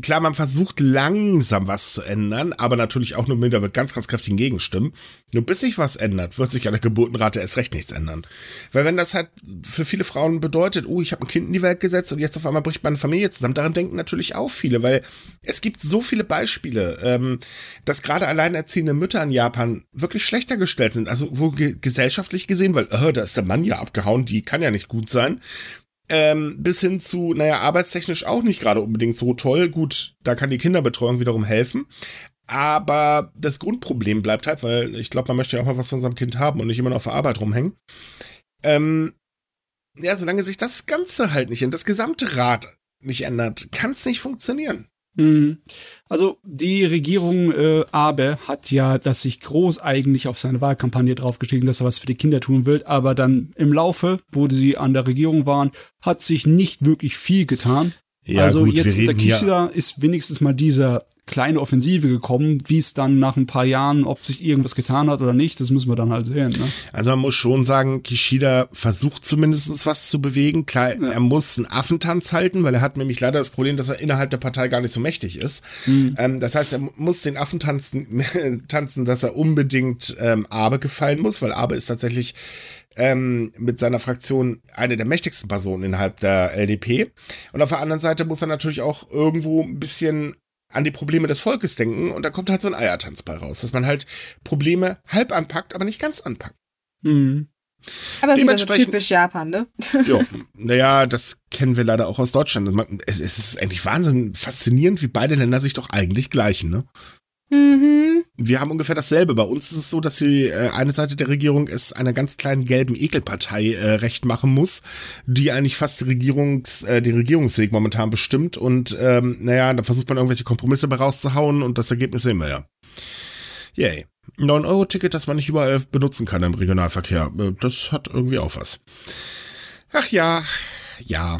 Klar, man versucht langsam was zu ändern, aber natürlich auch nur mit, ganz, ganz kräftigen Gegenstimmen. Nur bis sich was ändert, wird sich an der Geburtenrate erst recht nichts ändern. Weil wenn das halt für viele Frauen bedeutet, oh, ich habe ein Kind in die Welt gesetzt und jetzt auf einmal bricht meine Familie zusammen, daran denken natürlich auch viele, weil es gibt so viele Beispiele, ähm, dass gerade alleinerziehende Mütter in Japan wirklich schlechter gestellt sind. Also wo ge gesellschaftlich gesehen, weil, äh, da ist der Mann ja abgehauen, die kann ja nicht gut sein ähm, bis hin zu, naja, arbeitstechnisch auch nicht gerade unbedingt so toll. Gut, da kann die Kinderbetreuung wiederum helfen. Aber das Grundproblem bleibt halt, weil ich glaube, man möchte ja auch mal was von seinem Kind haben und nicht immer auf der Arbeit rumhängen. Ähm, ja, solange sich das Ganze halt nicht in das gesamte Rad nicht ändert, kann es nicht funktionieren. Mhm. Also die Regierung äh, Abe hat ja, dass sich groß eigentlich auf seine Wahlkampagne draufgeschrieben, dass er was für die Kinder tun will, aber dann im Laufe, wo sie an der Regierung waren, hat sich nicht wirklich viel getan. Ja, also gut, jetzt unter Kishida ist wenigstens mal dieser kleine Offensive gekommen. Wie es dann nach ein paar Jahren, ob sich irgendwas getan hat oder nicht, das müssen wir dann halt sehen. Ne? Also man muss schon sagen, Kishida versucht zumindest was zu bewegen. Klar, ja. er muss einen Affentanz halten, weil er hat nämlich leider das Problem, dass er innerhalb der Partei gar nicht so mächtig ist. Mhm. Ähm, das heißt, er muss den Affentanzen [LAUGHS] tanzen, dass er unbedingt ähm, Abe gefallen muss, weil Abe ist tatsächlich ähm, mit seiner Fraktion eine der mächtigsten Personen innerhalb der LDP. Und auf der anderen Seite muss er natürlich auch irgendwo ein bisschen an die Probleme des Volkes denken und da kommt halt so ein Eiertanz bei raus, dass man halt Probleme halb anpackt, aber nicht ganz anpackt. Mhm. Aber es ist typisch Japan, ne? [LAUGHS] ja, naja, das kennen wir leider auch aus Deutschland. Es, es ist eigentlich wahnsinnig faszinierend, wie beide Länder sich doch eigentlich gleichen, ne? Mhm. Wir haben ungefähr dasselbe. Bei uns ist es so, dass die äh, eine Seite der Regierung es einer ganz kleinen gelben Ekelpartei äh, recht machen muss, die eigentlich fast die Regierungs, äh, den Regierungsweg momentan bestimmt. Und ähm, naja, da versucht man irgendwelche Kompromisse bei rauszuhauen und das Ergebnis sehen wir ja. Yay. 9-Euro-Ticket, das man nicht überall benutzen kann im Regionalverkehr. Äh, das hat irgendwie auch was. Ach ja, ja.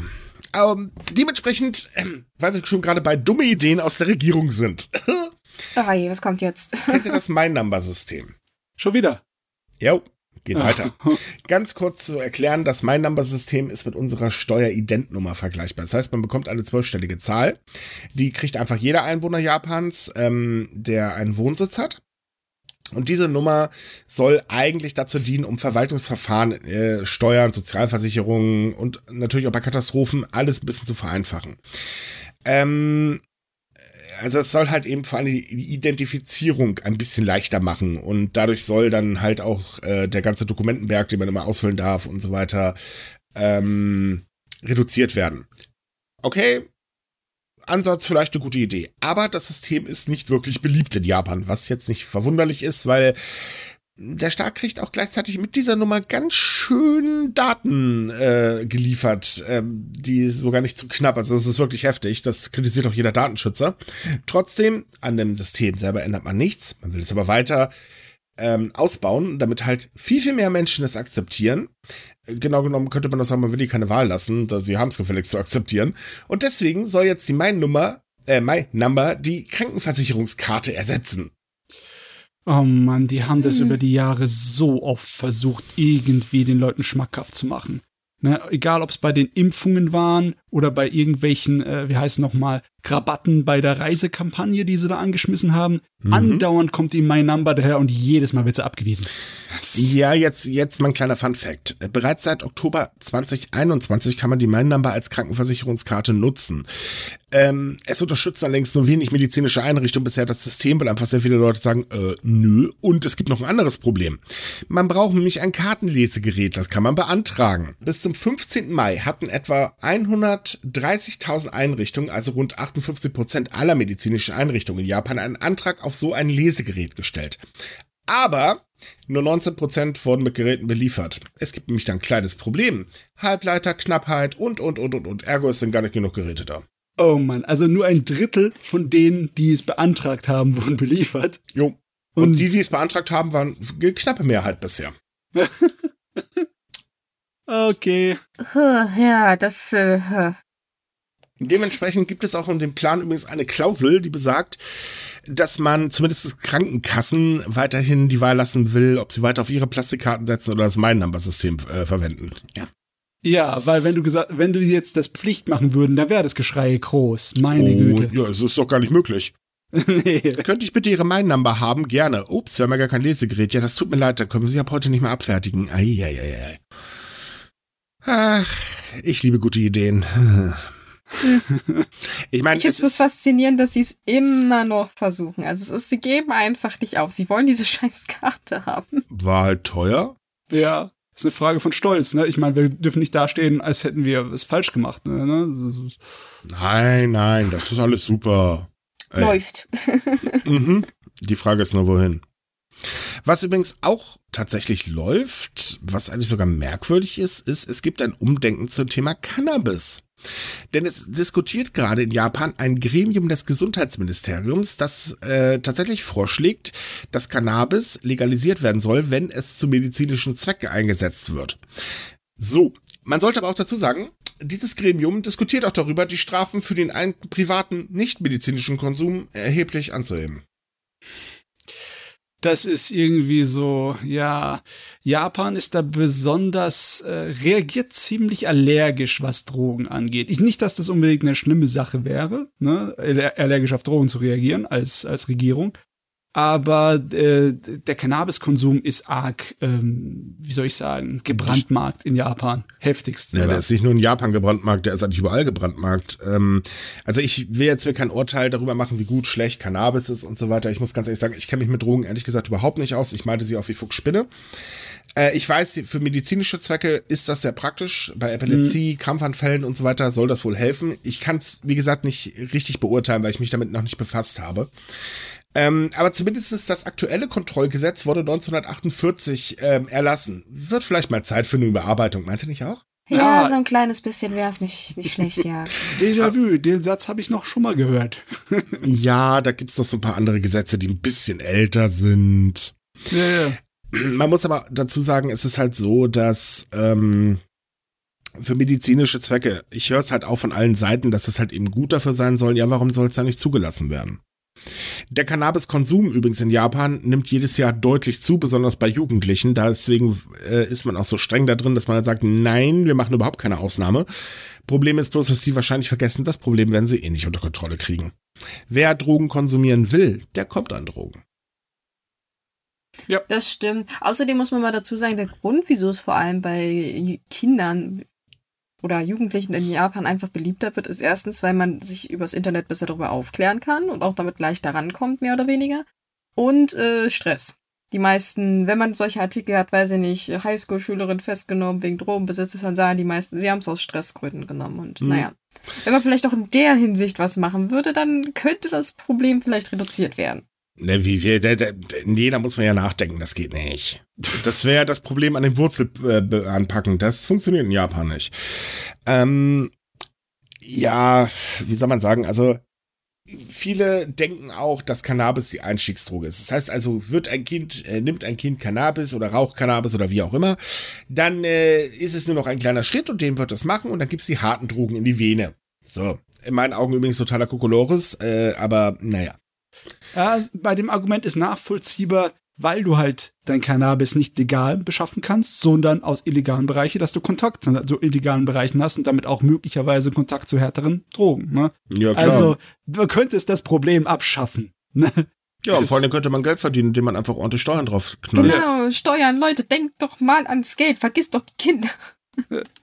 Ähm, dementsprechend, ähm, weil wir schon gerade bei dumme Ideen aus der Regierung sind. [LAUGHS] Ach je, was kommt jetzt? [LAUGHS] Kennt ihr das My-Number-System? Schon wieder? Jo, geht ja. weiter. [LAUGHS] Ganz kurz zu erklären, das My-Number-System ist mit unserer Steueridentnummer vergleichbar. Das heißt, man bekommt eine zwölfstellige Zahl. Die kriegt einfach jeder Einwohner Japans, ähm, der einen Wohnsitz hat. Und diese Nummer soll eigentlich dazu dienen, um Verwaltungsverfahren, äh, Steuern, Sozialversicherungen und natürlich auch bei Katastrophen alles ein bisschen zu vereinfachen. Ähm, also es soll halt eben vor allem die Identifizierung ein bisschen leichter machen. Und dadurch soll dann halt auch äh, der ganze Dokumentenberg, den man immer ausfüllen darf und so weiter, ähm, reduziert werden. Okay, Ansatz vielleicht eine gute Idee, aber das System ist nicht wirklich beliebt in Japan, was jetzt nicht verwunderlich ist, weil der Staat kriegt auch gleichzeitig mit dieser Nummer ganz schön Daten äh, geliefert, ähm, die sogar nicht zu knapp. Also das ist wirklich heftig. Das kritisiert auch jeder Datenschützer. Trotzdem, an dem System selber ändert man nichts. Man will es aber weiter ähm, ausbauen, damit halt viel, viel mehr Menschen es akzeptieren. Genau genommen könnte man das sagen, man will die keine Wahl lassen, da sie haben es gefälligst zu akzeptieren. Und deswegen soll jetzt die Mein-Nummer, äh, My-Number die Krankenversicherungskarte ersetzen. Oh Mann, die haben das mhm. über die Jahre so oft versucht, irgendwie den Leuten schmackhaft zu machen. Ne, egal, ob es bei den Impfungen waren oder bei irgendwelchen, äh, wie heißt es nochmal, Rabatten bei der Reisekampagne, die sie da angeschmissen haben. Mhm. Andauernd kommt ihm mein Number daher und jedes Mal wird sie abgewiesen. Ja, jetzt, jetzt mein kleiner Fun Fact. Bereits seit Oktober 2021 kann man die My Number als Krankenversicherungskarte nutzen. Ähm, es unterstützt allerdings nur wenig medizinische Einrichtungen bisher das System, weil einfach sehr viele Leute sagen, äh, nö. Und es gibt noch ein anderes Problem. Man braucht nämlich ein Kartenlesegerät, das kann man beantragen. Bis zum 15. Mai hatten etwa 130.000 Einrichtungen, also rund 58 Prozent aller medizinischen Einrichtungen in Japan, einen Antrag auf so ein Lesegerät gestellt. Aber nur 19 Prozent wurden mit Geräten beliefert. Es gibt nämlich dann ein kleines Problem. Halbleiter, Knappheit und, und, und, und, und. Ergo, es sind gar nicht genug Geräte da. Oh Mann, also nur ein Drittel von denen, die es beantragt haben, [LAUGHS] wurden beliefert. Jo. Und, und die, die es beantragt haben, waren eine knappe Mehrheit bisher. [LAUGHS] okay. Ja, das. Äh, Dementsprechend gibt es auch in dem Plan übrigens eine Klausel, die besagt, dass man zumindest Krankenkassen weiterhin die Wahl lassen will, ob sie weiter auf ihre Plastikkarten setzen oder das My-Number-System äh, verwenden. Ja. Ja, weil wenn du gesagt, wenn du jetzt das Pflicht machen würden, dann wäre das Geschrei groß. Meine oh, Güte. Ja, es ist doch gar nicht möglich. [LAUGHS] nee. Könnte ich bitte Ihre My-Number haben? Gerne. Ups, wir haben ja gar kein Lesegerät. Ja, das tut mir leid, dann können wir Sie ab heute nicht mehr abfertigen. Eieiei. Ach, ich liebe gute Ideen. [LAUGHS] [LAUGHS] ich meine, es ist faszinierend, dass sie es immer noch versuchen. Also es ist, sie geben einfach nicht auf. Sie wollen diese [LAUGHS] scheiß Karte haben. War halt teuer. Ja ist eine Frage von Stolz. Ne? Ich meine, wir dürfen nicht dastehen, als hätten wir es falsch gemacht. Ne? ne? Nein, nein, das ist alles super. Läuft. [LAUGHS] mhm. Die Frage ist nur, wohin. Was übrigens auch tatsächlich läuft, was eigentlich sogar merkwürdig ist, ist, es gibt ein Umdenken zum Thema Cannabis. Denn es diskutiert gerade in Japan ein Gremium des Gesundheitsministeriums, das äh, tatsächlich vorschlägt, dass Cannabis legalisiert werden soll, wenn es zu medizinischen Zwecken eingesetzt wird. So, man sollte aber auch dazu sagen, dieses Gremium diskutiert auch darüber, die Strafen für den privaten nichtmedizinischen Konsum erheblich anzuheben das ist irgendwie so, ja, Japan ist da besonders, äh, reagiert ziemlich allergisch, was Drogen angeht. Ich, nicht, dass das unbedingt eine schlimme Sache wäre, ne, allergisch auf Drogen zu reagieren als, als Regierung aber äh, der Cannabiskonsum ist arg, ähm, wie soll ich sagen, gebrandmarkt in Japan. Heftigst. Ja, der ist nicht nur in Japan gebrandmarkt, der ist eigentlich überall gebrandmarkt. Ähm, also ich will jetzt mir kein Urteil darüber machen, wie gut, schlecht Cannabis ist und so weiter. Ich muss ganz ehrlich sagen, ich kenne mich mit Drogen ehrlich gesagt überhaupt nicht aus. Ich meinte sie auch wie Fuchsspinne. Äh, ich weiß, für medizinische Zwecke ist das sehr praktisch. Bei Epilepsie, mhm. Krampfanfällen und so weiter soll das wohl helfen. Ich kann es, wie gesagt, nicht richtig beurteilen, weil ich mich damit noch nicht befasst habe. Ähm, aber zumindest das aktuelle Kontrollgesetz wurde 1948 ähm, erlassen. Wird vielleicht mal Zeit für eine Überarbeitung, meint ihr nicht auch? Ja, ja, so ein kleines bisschen wäre es nicht, nicht schlecht, ja. [LAUGHS] Déjà-vu, den Satz habe ich noch schon mal gehört. [LAUGHS] ja, da gibt es noch so ein paar andere Gesetze, die ein bisschen älter sind. Ja, ja. Man muss aber dazu sagen, es ist halt so, dass ähm, für medizinische Zwecke, ich höre es halt auch von allen Seiten, dass es halt eben gut dafür sein soll. Ja, warum soll es da nicht zugelassen werden? Der Cannabiskonsum übrigens in Japan nimmt jedes Jahr deutlich zu, besonders bei Jugendlichen. Deswegen äh, ist man auch so streng da drin, dass man dann sagt, nein, wir machen überhaupt keine Ausnahme. Problem ist bloß, dass sie wahrscheinlich vergessen, das Problem werden sie eh nicht unter Kontrolle kriegen. Wer Drogen konsumieren will, der kommt an Drogen. Ja. Das stimmt. Außerdem muss man mal dazu sagen, der Grund, wieso es vor allem bei Kindern oder Jugendlichen in Japan einfach beliebter wird, ist erstens, weil man sich übers Internet besser darüber aufklären kann und auch damit leichter rankommt, mehr oder weniger. Und äh, Stress. Die meisten, wenn man solche Artikel hat, weiß ich nicht, Highschool-Schülerin festgenommen wegen Drogenbesitzes, dann sagen die meisten, sie haben es aus Stressgründen genommen. Und mhm. naja, wenn man vielleicht auch in der Hinsicht was machen würde, dann könnte das Problem vielleicht reduziert werden. Ne, wie, wie, der, der, nee, da muss man ja nachdenken, das geht nicht. Das wäre das Problem an den Wurzel äh, anpacken. Das funktioniert in Japan nicht. Ähm, ja, wie soll man sagen, also viele denken auch, dass Cannabis die Einstiegsdroge ist. Das heißt also, wird ein Kind, äh, nimmt ein Kind Cannabis oder raucht Cannabis oder wie auch immer, dann äh, ist es nur noch ein kleiner Schritt und dem wird das machen und dann gibt's die harten Drogen in die Vene. So, in meinen Augen übrigens totaler Kokolores, äh, aber naja. Ja, bei dem Argument ist nachvollziehbar, weil du halt dein Cannabis nicht legal beschaffen kannst, sondern aus illegalen Bereichen, dass du Kontakt zu illegalen Bereichen hast und damit auch möglicherweise Kontakt zu härteren Drogen. Ne? Ja, klar. Also, du könntest das Problem abschaffen. Ne? Ja, und vor allem könnte man Geld verdienen, indem man einfach ordentlich Steuern drauf knallt. Genau, Steuern, Leute, denkt doch mal ans Geld, vergiss doch die Kinder.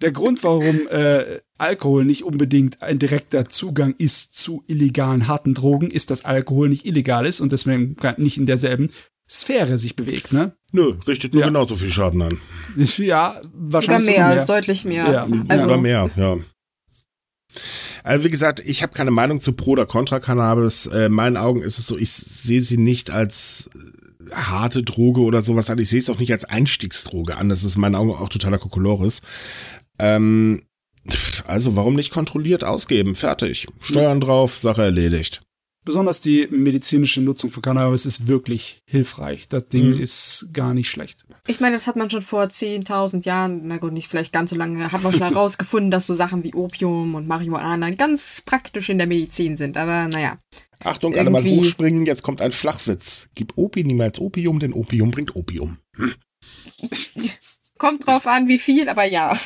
Der Grund, warum äh, Alkohol nicht unbedingt ein direkter Zugang ist zu illegalen harten Drogen, ist, dass Alkohol nicht illegal ist und deswegen nicht in derselben Sphäre sich bewegt, ne? Nö, richtet nur ja. genauso viel Schaden an. Ja, wahrscheinlich Sogar mehr, mehr. deutlich mehr. Ja. Also Sogar mehr, ja. Also wie gesagt, ich habe keine Meinung zu Pro oder Contra Cannabis. Äh, in meinen Augen ist es so, ich sehe sie nicht als harte Droge oder sowas an. Ich sehe es auch nicht als Einstiegsdroge an. Das ist in meinen Augen auch totaler Kokolores. Ähm, also warum nicht kontrolliert ausgeben? Fertig. Steuern drauf, Sache erledigt besonders die medizinische Nutzung von Cannabis ist wirklich hilfreich. Das Ding mhm. ist gar nicht schlecht. Ich meine, das hat man schon vor 10.000 Jahren, na gut, nicht vielleicht ganz so lange, hat man schon [LAUGHS] herausgefunden, dass so Sachen wie Opium und Marihuana ganz praktisch in der Medizin sind. Aber naja. Achtung, alle mal hochspringen, jetzt kommt ein Flachwitz. Gib Opi niemals Opium, denn Opium bringt Opium. Hm. kommt drauf an, wie viel, aber ja.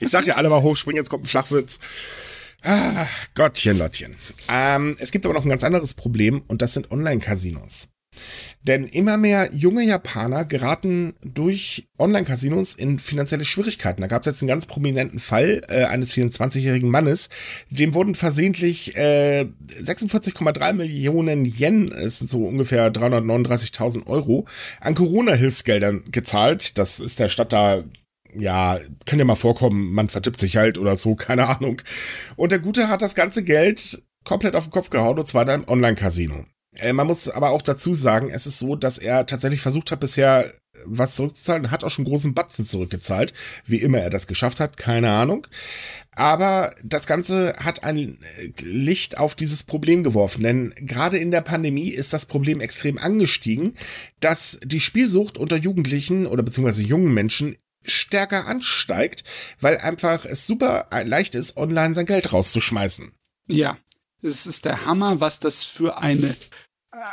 ich sag ja alle mal hochspringen, jetzt kommt ein Flachwitz. Ah, Gottchen, Lottchen. Ähm, es gibt aber noch ein ganz anderes Problem und das sind Online-Casinos. Denn immer mehr junge Japaner geraten durch Online-Casinos in finanzielle Schwierigkeiten. Da gab es jetzt einen ganz prominenten Fall äh, eines 24-jährigen Mannes. Dem wurden versehentlich äh, 46,3 Millionen Yen, es sind so ungefähr 339.000 Euro, an Corona-Hilfsgeldern gezahlt. Das ist der Stadt da ja, kann ja mal vorkommen, man vertippt sich halt oder so, [LAUGHS] keine Ahnung. Und der Gute hat das ganze Geld komplett auf den Kopf gehauen und zwar in einem Online-Casino. Äh, man muss aber auch dazu sagen, es ist so, dass er tatsächlich versucht hat, bisher was zurückzuzahlen, hat auch schon großen Batzen zurückgezahlt. Wie immer er das geschafft hat, keine Ahnung. Aber das Ganze hat ein Licht auf dieses Problem geworfen, denn gerade in der Pandemie ist das Problem extrem angestiegen, dass die Spielsucht unter Jugendlichen oder beziehungsweise jungen Menschen stärker ansteigt, weil einfach es super leicht ist, online sein Geld rauszuschmeißen. Ja, es ist der Hammer, was das für eine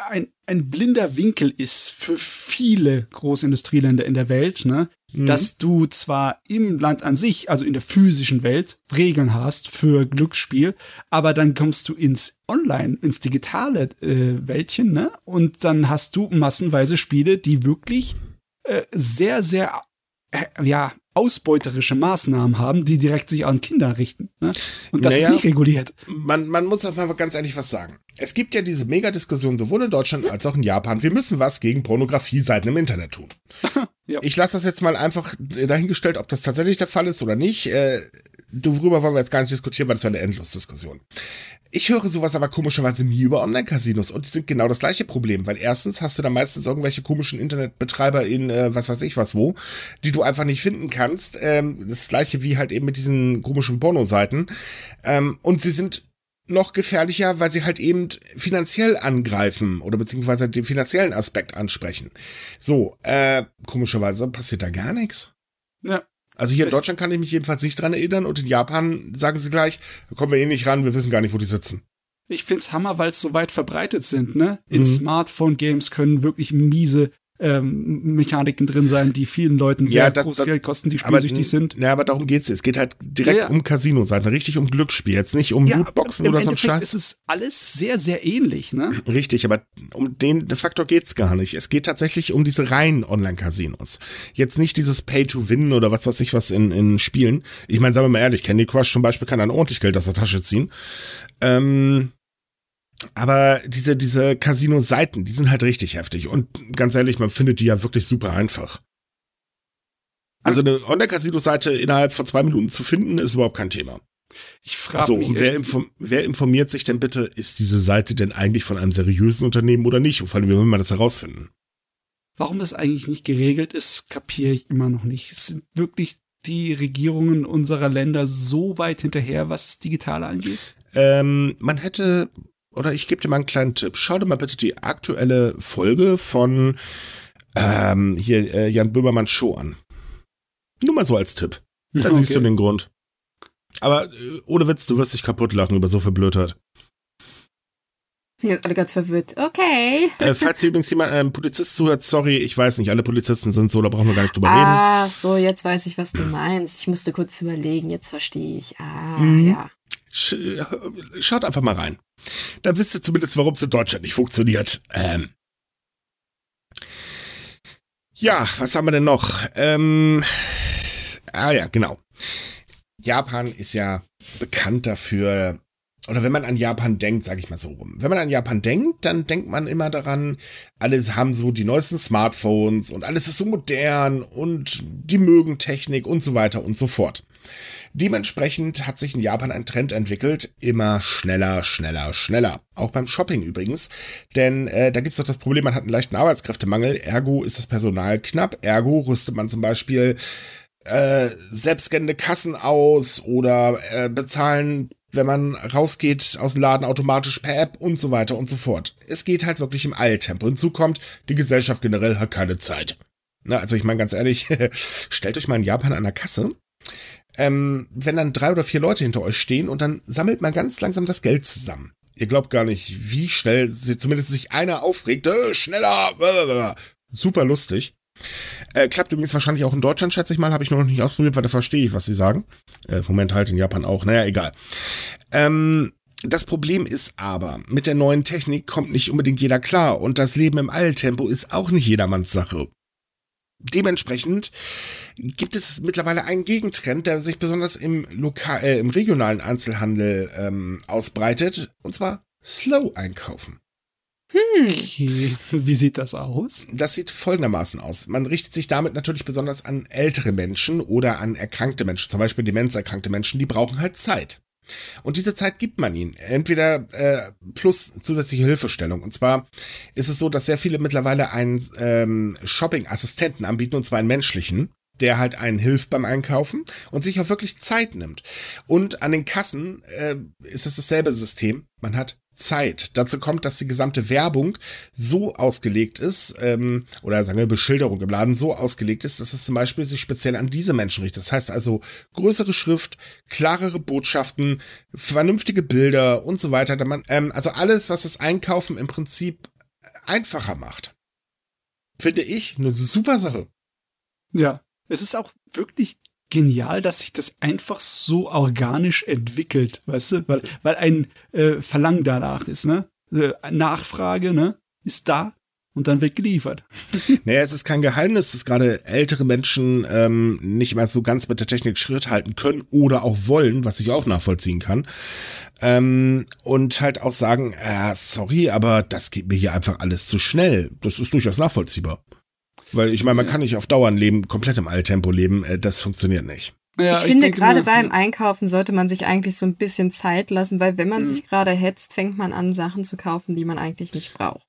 ein, ein blinder Winkel ist für viele Großindustrieländer in der Welt, ne? Mhm. Dass du zwar im Land an sich, also in der physischen Welt, Regeln hast für Glücksspiel, aber dann kommst du ins Online, ins digitale äh, Weltchen, ne? Und dann hast du massenweise Spiele, die wirklich äh, sehr, sehr ja, ausbeuterische Maßnahmen haben, die direkt sich an Kinder richten. Ne? Und das naja, ist nicht reguliert. Man, man muss auch mal ganz ehrlich was sagen. Es gibt ja diese Megadiskussion sowohl in Deutschland als auch in Japan. Wir müssen was gegen Pornografie-Seiten im Internet tun. [LAUGHS] ja. Ich lasse das jetzt mal einfach dahingestellt, ob das tatsächlich der Fall ist oder nicht. Äh, darüber wollen wir jetzt gar nicht diskutieren, weil das wäre eine Endlosdiskussion. Ich höre sowas aber komischerweise nie über Online-Casinos und die sind genau das gleiche Problem, weil erstens hast du da meistens irgendwelche komischen Internetbetreiber in äh, was weiß ich was wo, die du einfach nicht finden kannst. Ähm, das gleiche wie halt eben mit diesen komischen Porno-Seiten. Ähm, und sie sind noch gefährlicher, weil sie halt eben finanziell angreifen oder beziehungsweise den finanziellen Aspekt ansprechen. So, äh, komischerweise passiert da gar nichts. Ja. Also hier in Deutschland kann ich mich jedenfalls nicht dran erinnern und in Japan sagen sie gleich, da kommen wir eh nicht ran, wir wissen gar nicht, wo die sitzen. Ich find's Hammer, weil es so weit verbreitet sind, ne? In mhm. Smartphone-Games können wirklich miese ähm, Mechaniken drin sein, die vielen Leuten sehr ja, das, großes Geld kosten, die spielsüchtig aber, sind. Ja, aber darum geht's. Es geht halt direkt ja, um Casino-Seiten, richtig um Glücksspiel, jetzt nicht um ja, Lootboxen oder so ein Scheiß. Es ist alles sehr, sehr ähnlich, ne? Richtig, aber um den Faktor geht's gar nicht. Es geht tatsächlich um diese reinen Online-Casinos. Jetzt nicht dieses Pay-to-Win oder was weiß ich was in, in Spielen. Ich meine, sagen wir mal ehrlich, Candy Crush zum Beispiel kann dann ordentlich Geld aus der Tasche ziehen. Ähm, aber diese, diese Casino-Seiten, die sind halt richtig heftig. Und ganz ehrlich, man findet die ja wirklich super einfach. Also eine Online-Casino-Seite innerhalb von zwei Minuten zu finden, ist überhaupt kein Thema. Ich frage so, mich. Und wer, inform wer, informiert sich denn bitte, ist diese Seite denn eigentlich von einem seriösen Unternehmen oder nicht? Und vor allem, wie will man das herausfinden? Warum das eigentlich nicht geregelt ist, kapiere ich immer noch nicht. Es sind wirklich die Regierungen unserer Länder so weit hinterher, was das Digitale angeht? Ähm, man hätte oder ich gebe dir mal einen kleinen Tipp. Schau dir mal bitte die aktuelle Folge von ähm, hier äh, Jan Böhmermann Show an. Nur mal so als Tipp. [LAUGHS] Da okay. siehst du den Grund. Aber äh, ohne Witz, du wirst dich kaputt lachen über so viel Blödheit. Jetzt alle ganz verwirrt. Okay. Äh, falls hier übrigens jemand, ein ähm, Polizist zuhört, sorry, ich weiß nicht, alle Polizisten sind so, da brauchen wir gar nicht drüber reden. Ah, so, jetzt weiß ich, was du meinst. Ich musste kurz überlegen, jetzt verstehe ich. Ah, mhm. ja. Schaut einfach mal rein. Da wisst ihr zumindest, warum es in Deutschland nicht funktioniert. Ähm. Ja, was haben wir denn noch? Ähm, ah ja, genau. Japan ist ja bekannt dafür, oder wenn man an Japan denkt, sage ich mal so rum. Wenn man an Japan denkt, dann denkt man immer daran, alle haben so die neuesten Smartphones und alles ist so modern und die mögen Technik und so weiter und so fort. Dementsprechend hat sich in Japan ein Trend entwickelt, immer schneller, schneller, schneller. Auch beim Shopping übrigens, denn äh, da gibt es doch das Problem, man hat einen leichten Arbeitskräftemangel, ergo ist das Personal knapp, ergo rüstet man zum Beispiel äh, selbstscannende Kassen aus oder äh, bezahlen wenn man rausgeht aus dem Laden automatisch per App und so weiter und so fort. Es geht halt wirklich im Eiltempo. Hinzu kommt, die Gesellschaft generell hat keine Zeit. Na, also ich meine ganz ehrlich, [LAUGHS] stellt euch mal in Japan an der Kasse, ähm, wenn dann drei oder vier Leute hinter euch stehen und dann sammelt man ganz langsam das Geld zusammen. Ihr glaubt gar nicht, wie schnell zumindest sich einer aufregt. Äh, schneller! Äh, super lustig. Äh, klappt übrigens wahrscheinlich auch in Deutschland, schätze ich mal. Habe ich nur noch nicht ausprobiert, weil da verstehe ich, was sie sagen. Äh, Moment halt in Japan auch. Naja, egal. Ähm, das Problem ist aber, mit der neuen Technik kommt nicht unbedingt jeder klar und das Leben im Eiltempo ist auch nicht jedermanns Sache. Dementsprechend gibt es mittlerweile einen Gegentrend, der sich besonders im, lokal, äh, im regionalen Einzelhandel ähm, ausbreitet, und zwar Slow einkaufen. Hm. Okay. Wie sieht das aus? Das sieht folgendermaßen aus. Man richtet sich damit natürlich besonders an ältere Menschen oder an erkrankte Menschen, zum Beispiel demenzerkrankte Menschen, die brauchen halt Zeit. Und diese Zeit gibt man ihnen. Entweder äh, plus zusätzliche Hilfestellung. Und zwar ist es so, dass sehr viele mittlerweile einen ähm, Shopping-Assistenten anbieten, und zwar einen menschlichen der halt einen hilft beim Einkaufen und sich auch wirklich Zeit nimmt. Und an den Kassen äh, ist es dasselbe System. Man hat Zeit. Dazu kommt, dass die gesamte Werbung so ausgelegt ist, ähm, oder sagen wir Beschilderung im Laden so ausgelegt ist, dass es zum Beispiel sich speziell an diese Menschen richtet. Das heißt also größere Schrift, klarere Botschaften, vernünftige Bilder und so weiter. Ähm, also alles, was das Einkaufen im Prinzip einfacher macht. Finde ich eine super Sache. Ja, es ist auch wirklich genial, dass sich das einfach so organisch entwickelt, weißt du, weil, weil ein äh, Verlangen danach ist, ne? Äh, Nachfrage, ne? Ist da und dann wird geliefert. [LAUGHS] Naja, es ist kein Geheimnis, dass gerade ältere Menschen ähm, nicht mehr so ganz mit der Technik Schritt halten können oder auch wollen, was ich auch nachvollziehen kann. Ähm, und halt auch sagen, äh, sorry, aber das geht mir hier einfach alles zu schnell. Das ist durchaus nachvollziehbar. Weil ich meine, man kann nicht auf Dauer Leben komplett im Alltempo leben. Äh, das funktioniert nicht. Ja, ich, ich finde, gerade beim Einkaufen sollte man sich eigentlich so ein bisschen Zeit lassen, weil wenn man mhm. sich gerade hetzt, fängt man an, Sachen zu kaufen, die man eigentlich nicht braucht.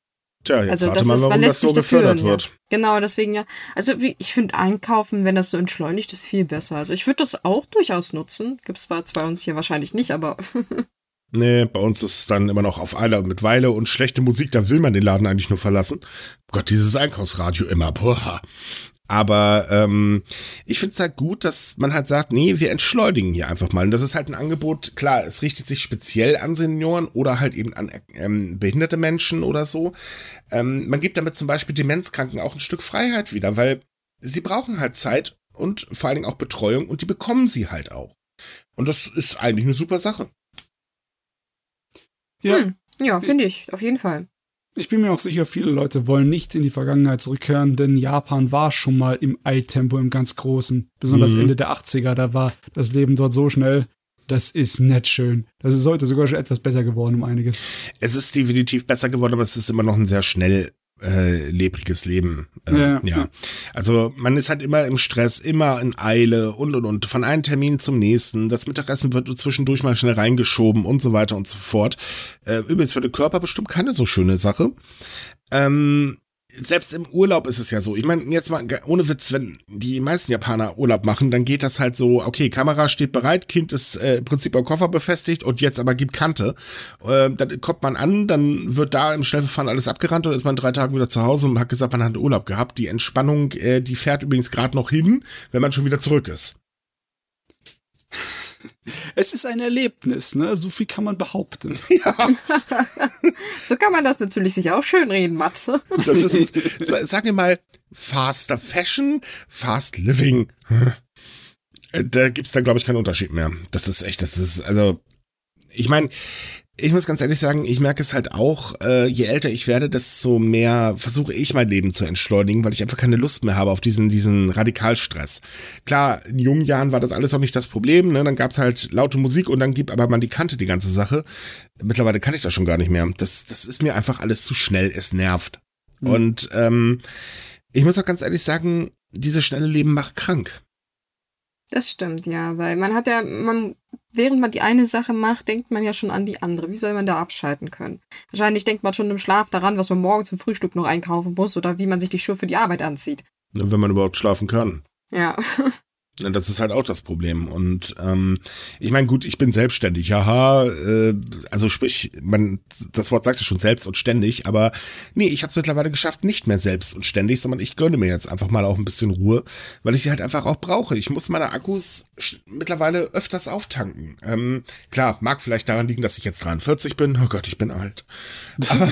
Tja, jetzt also das mal, ist, warum man lässt das so gefördert wird. Ja. Genau, deswegen ja. Also ich finde Einkaufen, wenn das so entschleunigt ist, viel besser. Also ich würde das auch durchaus nutzen. Gibt es zwar bei uns hier wahrscheinlich nicht, aber [LAUGHS] Nee, bei uns ist es dann immer noch auf Eile mit Weile und schlechte Musik, da will man den Laden eigentlich nur verlassen. Gott, dieses Einkaufsradio immer, boah. Aber ähm, ich finde es halt gut, dass man halt sagt, nee, wir entschleunigen hier einfach mal. Und das ist halt ein Angebot, klar, es richtet sich speziell an Senioren oder halt eben an ähm, behinderte Menschen oder so. Ähm, man gibt damit zum Beispiel Demenzkranken auch ein Stück Freiheit wieder, weil sie brauchen halt Zeit und vor allen Dingen auch Betreuung und die bekommen sie halt auch. Und das ist eigentlich eine super Sache. Ja, hm. ja finde ich, auf jeden Fall. Ich bin mir auch sicher, viele Leute wollen nicht in die Vergangenheit zurückkehren, denn Japan war schon mal im Eiltempo im ganz Großen. Besonders mhm. Ende der 80er, da war das Leben dort so schnell. Das ist nett schön. Das ist heute sogar schon etwas besser geworden um einiges. Es ist definitiv besser geworden, aber es ist immer noch ein sehr schnell äh, lebriges Leben. Äh, ja. ja. Also man ist halt immer im Stress, immer in Eile und und und. Von einem Termin zum nächsten. Das Mittagessen wird zwischendurch mal schnell reingeschoben und so weiter und so fort. Äh, übrigens für den Körper bestimmt keine so schöne Sache. Ähm, selbst im Urlaub ist es ja so. Ich meine, jetzt mal ohne Witz, wenn die meisten Japaner Urlaub machen, dann geht das halt so, okay, Kamera steht bereit, Kind ist äh, im Prinzip am Koffer befestigt und jetzt aber gibt Kante. Äh, dann kommt man an, dann wird da im Schnellverfahren alles abgerannt und ist man drei Tage wieder zu Hause und hat gesagt, man hat Urlaub gehabt. Die Entspannung, äh, die fährt übrigens gerade noch hin, wenn man schon wieder zurück ist. Es ist ein Erlebnis, ne? So viel kann man behaupten. [LAUGHS] Ja, So kann man das natürlich sich auch schön reden, Matze. [LAUGHS] das ist, sa- sag mir mal, faster Fashion, fast living. Äh, Da gibt's dann, glaube ich, keinen Unterschied mehr. Das ist echt, das ist, also, ich meine, ich muss ganz ehrlich sagen, ich merke es halt auch, äh, je älter ich werde, desto mehr versuche ich mein Leben zu entschleunigen, weil ich einfach keine Lust mehr habe auf diesen, diesen Radikalstress. Klar, in jungen Jahren war das alles auch nicht das Problem, ne? Dann gab's halt laute Musik und dann gibt aber man die kannte die ganze Sache. Mittlerweile kann ich das schon gar nicht mehr. Das, das ist mir einfach alles zu schnell, es nervt. Mhm. Und ähm, ich muss auch ganz ehrlich sagen, dieses schnelle Leben macht krank. Das stimmt, ja, weil man hat ja, man, während man die eine Sache macht, denkt man ja schon an die andere. Wie soll man da abschalten können? Wahrscheinlich denkt man schon im Schlaf daran, was man morgen zum Frühstück noch einkaufen muss oder wie man sich die Schuhe für die Arbeit anzieht. Wenn man überhaupt schlafen kann. Ja. [LAUGHS] Das ist halt auch das Problem. Und ähm, ich meine, gut, ich bin selbstständig, haha, äh, also sprich, man, das Wort sagt ja schon selbst und ständig, aber nee, ich habe es mittlerweile geschafft, nicht mehr selbst und ständig, sondern ich gönne mir jetzt einfach mal auch ein bisschen Ruhe, weil ich sie halt einfach auch brauche. Ich muss meine Akkus mittlerweile öfters auftanken. Ähm, klar, mag vielleicht daran liegen, dass ich jetzt 43 bin. Oh Gott, ich bin alt. Aber,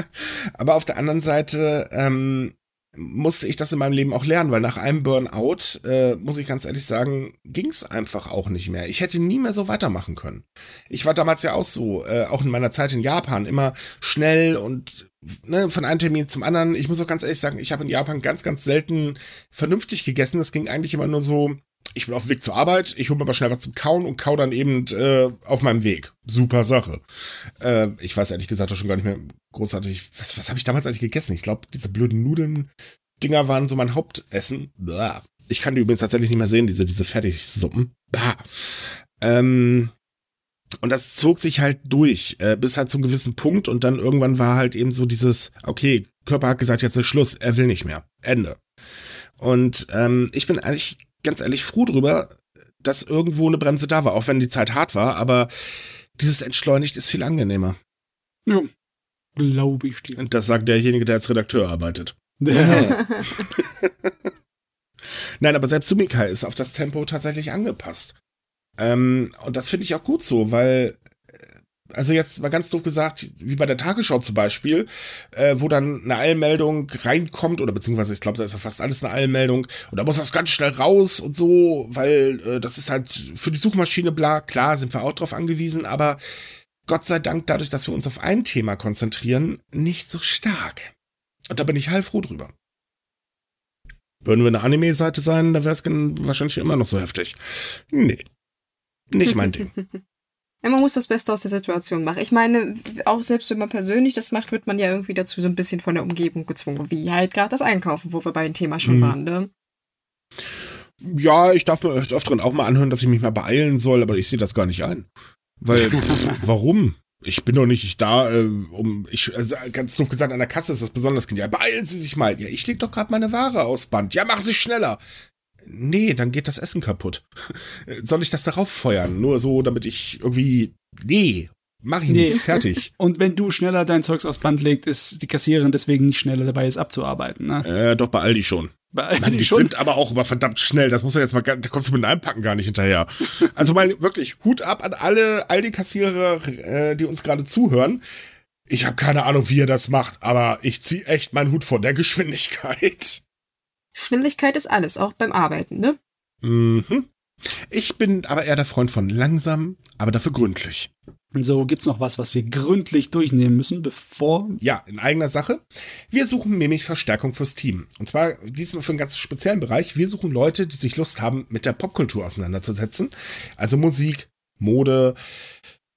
[LAUGHS] aber auf der anderen Seite, ähm, musste ich das in meinem Leben auch lernen, weil nach einem Burnout, äh, muss ich ganz ehrlich sagen, ging's einfach auch nicht mehr. Ich hätte nie mehr so weitermachen können. Ich war damals ja auch so, äh, auch in meiner Zeit in Japan, immer schnell und ne, von einem Termin zum anderen. Ich muss auch ganz ehrlich sagen, ich habe in Japan ganz, ganz selten vernünftig gegessen. Das ging eigentlich immer nur so, ich bin auf dem Weg zur Arbeit, ich hole mir mal schnell was zum Kauen und kau dann eben äh, auf meinem Weg. Super Sache. Äh, ich weiß ehrlich gesagt auch schon gar nicht mehr großartig, was, was habe ich damals eigentlich gegessen? Ich glaube, diese blöden Nudeln, Dinger waren so mein Hauptessen. Blah. Ich kann die übrigens tatsächlich nicht mehr sehen, diese, diese Fertigsuppen. Bah. Ähm, und das zog sich halt durch, äh, bis halt zu einem gewissen Punkt und dann irgendwann war halt eben so dieses, okay, Körper hat gesagt, jetzt ist Schluss, er will nicht mehr. Ende. Und ähm, ich bin eigentlich ganz ehrlich froh drüber, dass irgendwo eine Bremse da war, auch wenn die Zeit hart war, aber dieses entschleunigt ist viel angenehmer. Ja. Glaube ich dir. Und das sagt derjenige, der als Redakteur arbeitet. [LAUGHS] Nein, aber selbst Sumika ist auf das Tempo tatsächlich angepasst. Ähm, und das finde ich auch gut so, weil, also jetzt mal ganz doof gesagt, wie bei der Tagesschau zum Beispiel, äh, wo dann eine Eilmeldung reinkommt, oder beziehungsweise ich glaube, da ist ja fast alles eine Eilmeldung, und da muss das ganz schnell raus und so, weil äh, das ist halt für die Suchmaschine bla, klar, sind wir auch drauf angewiesen, aber Gott sei Dank, dadurch, dass wir uns auf ein Thema konzentrieren, nicht so stark. Und da bin ich heilfroh drüber. Würden wir eine Anime-Seite sein, da wäre es wahrscheinlich immer noch so heftig. Nee. Nicht mein Ding. [LAUGHS] Ja, man muss das Beste aus der Situation machen. Ich meine, auch selbst wenn man persönlich das macht, wird man ja irgendwie dazu so ein bisschen von der Umgebung gezwungen. Wie halt gerade das Einkaufen, wo wir bei dem Thema schon Mhm. waren, ne? Ja, ich darf mir öfteren auch mal anhören, dass ich mich mal beeilen soll, aber ich sehe das gar nicht ein. Weil, [LAUGHS] warum? Ich bin doch nicht da, äh, um, ich, also ganz doof gesagt, an der Kasse ist das besonders Kind. Ja, beeilen Sie sich mal. Ja, ich leg doch gerade meine Ware aus Band. Ja, machen Sie schneller. Nee, dann geht das Essen kaputt. [LAUGHS] Soll ich das darauf feuern? Nur so, damit ich irgendwie, nee, mach ich Nee. nicht. Fertig. [LAUGHS] Und wenn du schneller dein Zeugs aufs Band legst, ist die Kassiererin deswegen nicht schneller dabei, es abzuarbeiten. Ne? äh, doch bei Aldi schon. Bei allen Mann, die schon. sind aber auch immer verdammt schnell. Das muss man jetzt mal, da kommst du mit einem Einpacken gar nicht hinterher. [LAUGHS] Also mal wirklich Hut ab an alle Aldi-Kassierer, äh, die uns gerade zuhören. Ich habe keine Ahnung, wie ihr das macht, aber ich zieh echt meinen Hut vor der Geschwindigkeit. Schnelligkeit ist alles, auch beim Arbeiten, ne? Mhm. Ich bin aber eher der Freund von langsam, aber dafür gründlich. So, gibt's noch was, was wir gründlich durchnehmen müssen, bevor. Ja, in eigener Sache. Wir suchen nämlich Verstärkung fürs Team. Und zwar diesmal für einen ganz speziellen Bereich. Wir suchen Leute, die sich Lust haben, mit der Popkultur auseinanderzusetzen. Also Musik, Mode,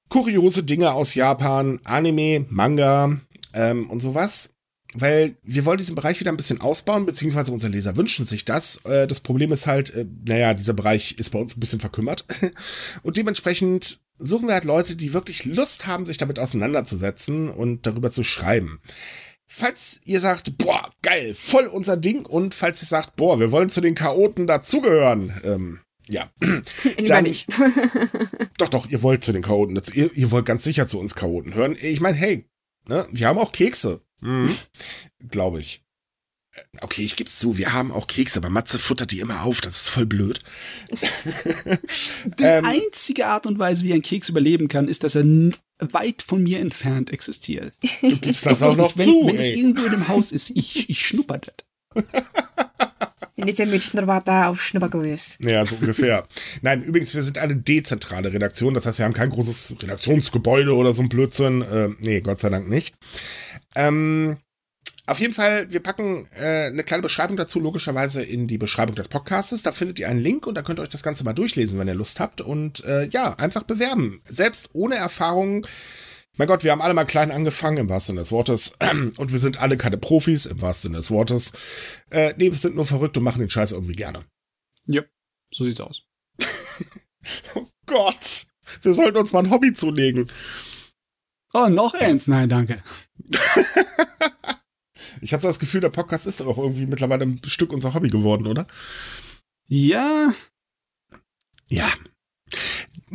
kuriose Dinge aus Japan, Anime, Manga ähm, und sowas. Weil wir wollen diesen Bereich wieder ein bisschen ausbauen, beziehungsweise unsere Leser wünschen sich das. Äh, das Problem ist halt, äh, naja, dieser Bereich ist bei uns ein bisschen verkümmert. [LAUGHS] Und dementsprechend suchen wir halt Leute, die wirklich Lust haben, sich damit auseinanderzusetzen und darüber zu schreiben. Falls ihr sagt, boah, geil, voll unser Ding, und falls ihr sagt, boah, wir wollen zu den Chaoten dazugehören, ähm, ja, [CLEARS THROAT] Lieber Dann- nicht. [LAUGHS] doch, doch, ihr wollt zu den Chaoten dazu, ihr, ihr wollt ganz sicher zu uns Chaoten hören. Ich meine, hey, ne, wir haben auch Kekse, mhm. [LAUGHS] glaube ich. Okay, ich geb's zu, wir haben auch Kekse, aber Matze futtert die immer auf, das ist voll blöd. [LAUGHS] Die ähm, einzige Art und Weise, wie ein Keks überleben kann, ist, dass er weit von mir entfernt existiert. [LAUGHS] Du gibst das auch noch wenn, zu. Wenn ey. es irgendwo in dem Haus ist, ich, ich schnupper das. Nicht der Münchner war da auf Schnuppergröß. Ja, so ungefähr. Nein, übrigens, wir sind eine dezentrale Redaktion. Das heißt, wir haben kein großes Redaktionsgebäude oder so ein Blödsinn. Äh, nee, Gott sei Dank nicht. Ähm, auf jeden Fall, wir packen äh, eine kleine Beschreibung dazu, logischerweise in die Beschreibung des Podcastes. Da findet ihr einen Link und da könnt ihr euch das Ganze mal durchlesen, wenn ihr Lust habt. Und äh, ja, einfach bewerben. Selbst ohne Erfahrung. Mein Gott, wir haben alle mal klein angefangen, im wahrsten Sinne des Wortes. [CLEARS THROAT] Und wir sind alle keine Profis, im wahrsten Sinne des Wortes. Äh, nee, wir sind nur verrückt und machen den Scheiß irgendwie gerne. Ja, so sieht's aus. [LAUGHS] oh Gott, wir sollten uns mal ein Hobby zulegen. Oh, noch eins? Nein, danke. [LAUGHS] Ich habe so das Gefühl, der Podcast ist auch irgendwie mittlerweile ein Stück unser Hobby geworden, oder? Ja. Ja.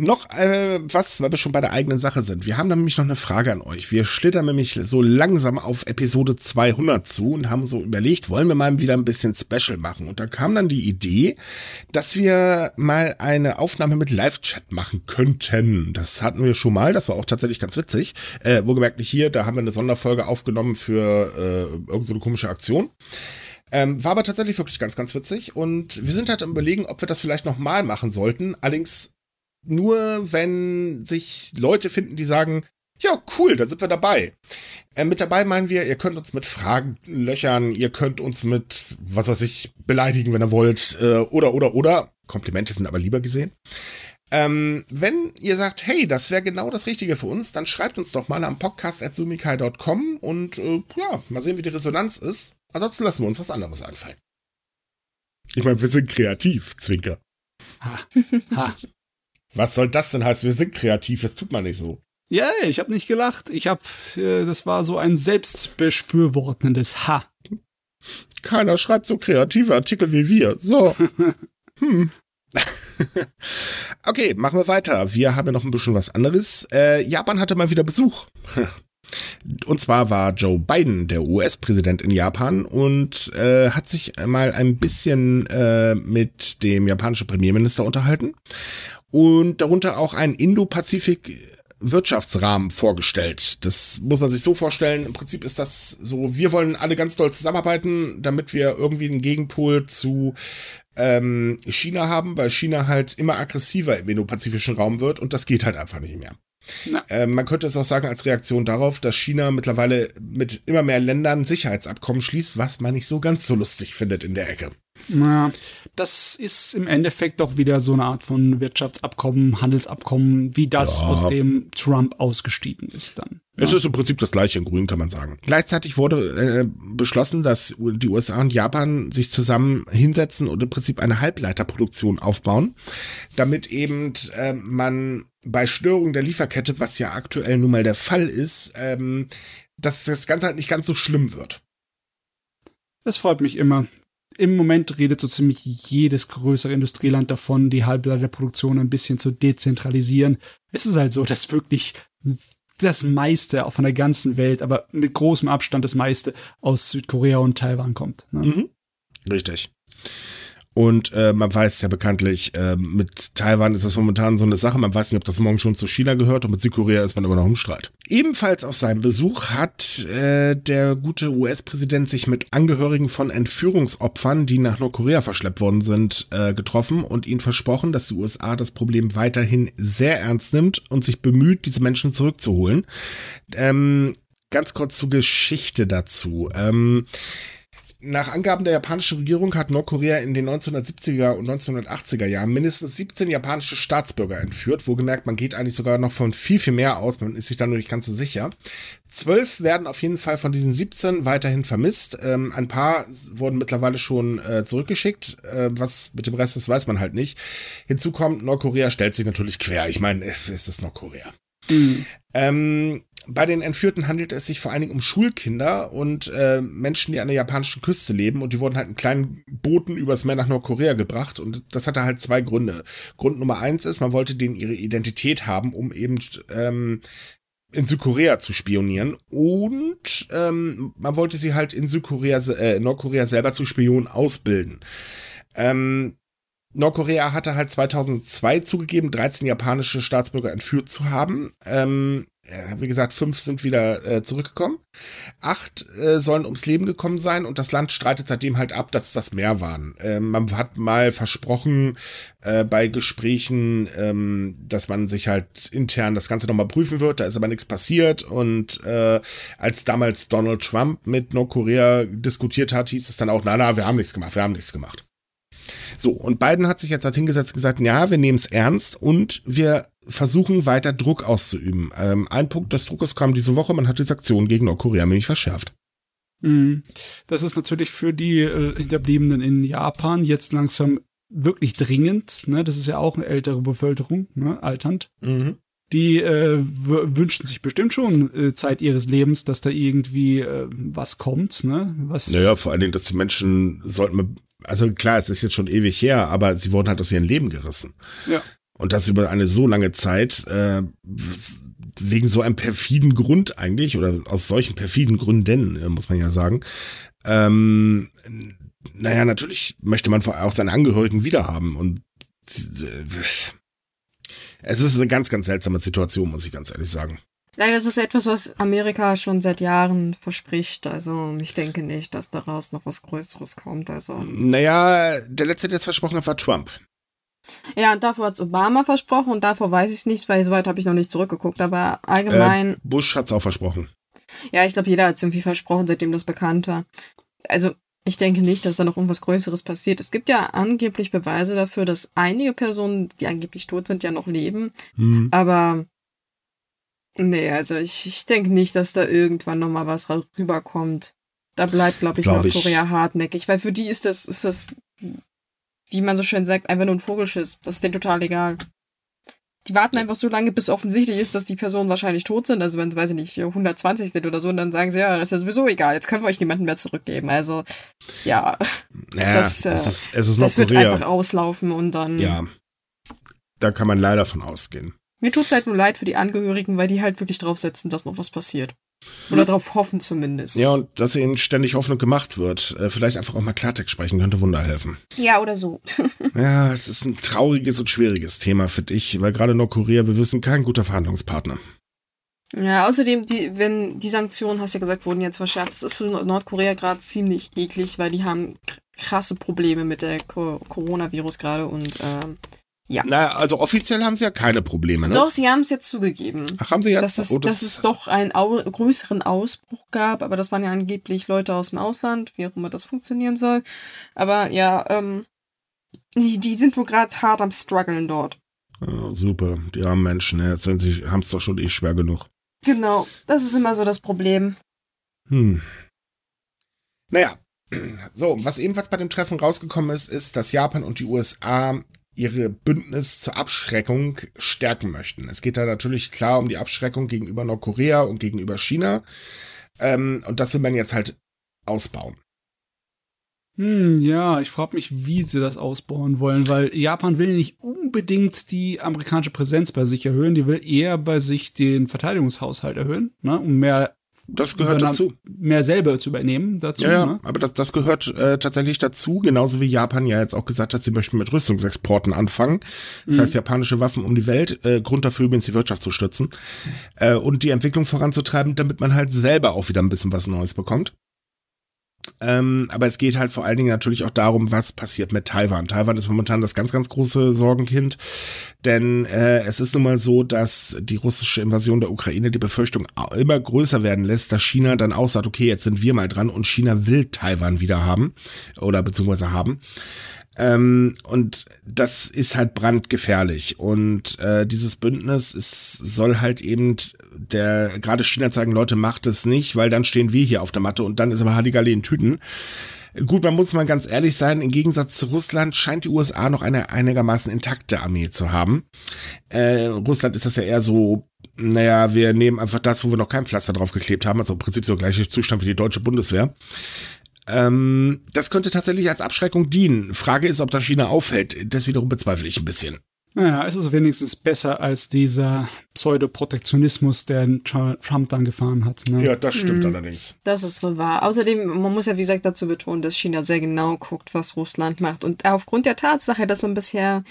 Noch äh, was, weil wir schon bei der eigenen Sache sind. Wir haben nämlich noch eine Frage an euch. Wir schlittern nämlich so langsam auf Episode 200 zu und haben so überlegt, wollen wir mal wieder ein bisschen Special machen. Und da kam dann die Idee, dass wir mal eine Aufnahme mit Live-Chat machen könnten. Das hatten wir schon mal, das war auch tatsächlich ganz witzig. Äh, wo gemerkt nicht hier, da haben wir eine Sonderfolge aufgenommen für äh, irgendeine so komische Aktion. Ähm, war aber tatsächlich wirklich ganz, ganz witzig. Und wir sind halt am überlegen, ob wir das vielleicht nochmal machen sollten. Allerdings nur, wenn sich Leute finden, die sagen, ja, cool, da sind wir dabei. Äh, mit dabei meinen wir, ihr könnt uns mit Fragen löchern, ihr könnt uns mit, was weiß ich, beleidigen, wenn ihr wollt, äh, oder, oder, oder. Komplimente sind aber lieber gesehen. Ähm, wenn ihr sagt, hey, das wäre genau das Richtige für uns, dann schreibt uns doch mal am podcast.sumikai.com und äh, ja, mal sehen, wie die Resonanz ist. Ansonsten lassen wir uns was anderes einfallen. Ich meine, wir sind kreativ, Zwinker. Ha. [LAUGHS] Ha. Was soll das denn heißen? Wir sind kreativ, das tut man nicht so. Ja, ich habe nicht gelacht. Ich habe, äh, das war so ein selbstbefürwortendes Ha. Keiner schreibt so kreative Artikel wie wir. So. [LAUGHS] hm. okay, machen wir weiter. Wir haben ja noch ein bisschen was anderes. Äh, Japan hatte mal wieder Besuch. [LAUGHS] Und zwar war Joe Biden, der US-Präsident in Japan, und äh, hat sich mal ein bisschen äh, mit dem japanischen Premierminister unterhalten und darunter auch ein Indo-Pazifik Wirtschaftsrahmen vorgestellt. Das muss man sich so vorstellen. Im Prinzip ist das so, wir wollen alle ganz doll zusammenarbeiten, damit wir irgendwie einen Gegenpol zu ähm, China haben, weil China halt immer aggressiver im indo-pazifischen Raum wird und das geht halt einfach nicht mehr. Äh, man könnte es auch sagen als Reaktion darauf, dass China mittlerweile mit immer mehr Ländern Sicherheitsabkommen schließt, was man nicht so ganz so lustig findet in der Ecke. Na, das ist im Endeffekt doch wieder so eine Art von Wirtschaftsabkommen, Handelsabkommen, wie das, ja. aus dem Trump ausgestiegen ist dann. Es ist im Prinzip das gleiche in Grün, kann man sagen. Gleichzeitig wurde äh, beschlossen, dass die USA und Japan sich zusammen hinsetzen und im Prinzip eine Halbleiterproduktion aufbauen, damit eben äh, man bei Störung der Lieferkette, was ja aktuell nun mal der Fall ist, ähm, dass das Ganze halt nicht ganz so schlimm wird. Das freut mich immer im Moment redet so ziemlich jedes größere Industrieland davon, die Halbleiterproduktion ein bisschen zu dezentralisieren. Es ist halt so, dass wirklich das meiste von der ganzen Welt, aber mit großem Abstand das meiste aus Südkorea und Taiwan kommt. Ne? Mhm. Richtig. Und äh, man weiß ja bekanntlich, äh, mit Taiwan ist das momentan so eine Sache. Man weiß nicht, ob das morgen schon zu China gehört und mit Südkorea ist man immer noch im Streit. Ebenfalls auf seinem Besuch hat äh, der gute US-Präsident sich mit Angehörigen von Entführungsopfern, die nach Nordkorea verschleppt worden sind, äh, getroffen und ihnen versprochen, dass die USA das Problem weiterhin sehr ernst nimmt und sich bemüht, diese Menschen zurückzuholen. Ähm, ganz kurz zur Geschichte dazu. Ähm, nach Angaben der japanischen Regierung hat Nordkorea in den 1970er und 1980er Jahren mindestens 17 japanische Staatsbürger entführt. Wohlgemerkt, man geht eigentlich sogar noch von viel, viel mehr aus. Man ist sich da nur nicht ganz so sicher. Zwölf werden auf jeden Fall von diesen 17 weiterhin vermisst. Ähm, ein paar wurden mittlerweile schon äh, zurückgeschickt. Äh, was mit dem Rest ist, weiß man halt nicht. Hinzu kommt, Nordkorea stellt sich natürlich quer. Ich meine, es ist Nordkorea. Mhm. Ähm, bei den Entführten handelt es sich vor allen Dingen um Schulkinder und äh, Menschen, die an der japanischen Küste leben und die wurden halt in kleinen Booten übers Meer nach Nordkorea gebracht und das hatte halt zwei Gründe. Grund Nummer eins ist, man wollte denen ihre Identität haben, um eben ähm, in Südkorea zu spionieren und ähm, man wollte sie halt in Südkorea, äh, Nordkorea selber zu Spionen ausbilden. Ähm, Nordkorea hatte halt 2002 zugegeben, 13 japanische Staatsbürger entführt zu haben. Ähm, wie gesagt, fünf sind wieder äh, zurückgekommen. Acht äh, sollen ums Leben gekommen sein und das Land streitet seitdem halt ab, dass das mehr waren. Ähm, man hat mal versprochen äh, bei Gesprächen, ähm, dass man sich halt intern das Ganze nochmal prüfen wird. Da ist aber nichts passiert und äh, als damals Donald Trump mit Nordkorea diskutiert hat, hieß es dann auch, na na, wir haben nichts gemacht, wir haben nichts gemacht. So, und Biden hat sich jetzt halt hingesetzt und gesagt, ja, wir nehmen es ernst und wir versuchen weiter Druck auszuüben. Ähm, ein Punkt des Druckes kam diese Woche, man hat die Sanktionen gegen Nordkorea nämlich verschärft. Mhm. Das ist natürlich für die äh, Hinterbliebenen in Japan jetzt langsam wirklich dringend. Ne? Das ist ja auch eine ältere Bevölkerung, ne? alternd. Mhm. Die äh, wünschen sich bestimmt schon äh, Zeit ihres Lebens, dass da irgendwie äh, was kommt. Ne? Was naja, vor allen Dingen, dass die Menschen sollten also klar, es ist jetzt schon ewig her, aber sie wurden halt aus ihrem Leben gerissen. Ja. Und das über eine so lange Zeit, äh, wegen so einem perfiden Grund eigentlich, oder aus solchen perfiden Gründen, äh, muss man ja sagen. Ähm, naja, natürlich möchte man auch seine Angehörigen wiederhaben. Und äh, es ist eine ganz, ganz seltsame Situation, muss ich ganz ehrlich sagen. Nein, das ist etwas, was Amerika schon seit Jahren verspricht. Also ich denke nicht, dass daraus noch was Größeres kommt. Also. Naja, der letzte, der es versprochen hat, war Trump. Ja, und davor hat es Obama versprochen und davor weiß ich es nicht, weil so weit habe ich noch nicht zurückgeguckt. Aber allgemein. Äh, Bush hat es auch versprochen. Ja, ich glaube, jeder hat es irgendwie versprochen, seitdem das bekannt war. Also ich denke nicht, dass da noch irgendwas Größeres passiert. Es gibt ja angeblich Beweise dafür, dass einige Personen, die angeblich tot sind, ja noch leben. Hm. Aber Nee, also ich, ich denke nicht, dass da irgendwann nochmal was rüberkommt. Da bleibt, glaube ich, glaub Nordkorea ich. hartnäckig, weil für die ist das, ist das, wie man so schön sagt, einfach nur ein Vogelschiss. Das ist denen total egal. Die warten einfach so lange, bis offensichtlich ist, dass die Personen wahrscheinlich tot sind. Also wenn sie, weiß ich nicht, 120 sind oder so, und dann sagen sie, ja, das ist ja sowieso egal, jetzt können wir euch niemanden mehr zurückgeben. Also, ja. ja das, äh, es ist, es ist das wird einfach auslaufen und dann. Ja. Da kann man leider von ausgehen. Mir tut es halt nur leid für die Angehörigen, weil die halt wirklich drauf setzen, dass noch was passiert. Oder darauf hoffen zumindest. Ja, und dass ihnen ständig Hoffnung gemacht wird. Äh, vielleicht einfach auch mal Klartext sprechen, könnte Wunder helfen. Ja, oder so. [LAUGHS] ja, es ist ein trauriges und schwieriges Thema für dich, weil gerade Nordkorea, wir wissen, kein guter Verhandlungspartner. Ja, außerdem, die, wenn die Sanktionen, hast du ja gesagt, wurden jetzt verschärft, das ist für Nordkorea gerade ziemlich eklig, weil die haben krasse Probleme mit der Coronavirus gerade und ähm, ja. Na, also offiziell haben sie ja keine Probleme, ne? Doch, sie haben es jetzt zugegeben. Ach, haben sie ja? Dass es, oh, das dass es doch einen au größeren Ausbruch gab, aber das waren ja angeblich Leute aus dem Ausland, wie auch immer das funktionieren soll. Aber ja, ähm, die, die sind wohl gerade hart am struggeln dort. Ja, super, die armen Menschen, jetzt haben es doch schon eh schwer genug. Genau, das ist immer so das Problem. Hm. Naja, so, was ebenfalls bei dem Treffen rausgekommen ist, ist, dass Japan und die USA ihre Bündnis zur Abschreckung stärken möchten. Es geht da natürlich klar um die Abschreckung gegenüber Nordkorea und gegenüber China. Ähm, und das will man jetzt halt ausbauen. Hm, ja, ich frage mich, wie sie das ausbauen wollen, weil Japan will nicht unbedingt die amerikanische Präsenz bei sich erhöhen, die will eher bei sich den Verteidigungshaushalt erhöhen, ne, um mehr das gehört dazu. Mehr selber zu übernehmen dazu. Ja, ja ne? aber das, das gehört äh, tatsächlich dazu, genauso wie Japan ja jetzt auch gesagt hat, sie möchten mit Rüstungsexporten anfangen. Das mhm. heißt, japanische Waffen um die Welt, äh, Grund dafür übrigens die Wirtschaft zu stützen äh, und die Entwicklung voranzutreiben, damit man halt selber auch wieder ein bisschen was Neues bekommt. Ähm, aber es geht halt vor allen Dingen natürlich auch darum, was passiert mit Taiwan. Taiwan ist momentan das ganz, ganz große Sorgenkind, denn äh, es ist nun mal so, dass die russische Invasion der Ukraine die Befürchtung immer größer werden lässt, dass China dann auch sagt, okay, jetzt sind wir mal dran und China will Taiwan wieder haben oder beziehungsweise haben. Ähm, und das ist halt brandgefährlich. Und äh, dieses Bündnis ist, soll halt eben der, gerade China zeigen, Leute, macht es nicht, weil dann stehen wir hier auf der Matte und dann ist aber Halligalli in Tüten. Gut, man muss mal ganz ehrlich sein, im Gegensatz zu Russland scheint die USA noch eine einigermaßen intakte Armee zu haben. Äh, Russland ist das ja eher so, naja, wir nehmen einfach das, wo wir noch kein Pflaster drauf geklebt haben, also im Prinzip so gleicher Zustand wie die deutsche Bundeswehr. Ähm, das könnte tatsächlich als Abschreckung dienen. Frage ist, ob das China auffällt. Das wiederum bezweifle ich ein bisschen. Naja, es ist wenigstens besser als dieser Pseudoprotektionismus, der Trump dann gefahren hat. Ne? Ja, das stimmt mhm. allerdings. Das ist wohl wahr. Außerdem, man muss ja, wie gesagt, dazu betonen, dass China sehr genau guckt, was Russland macht. Und aufgrund der Tatsache, dass man bisher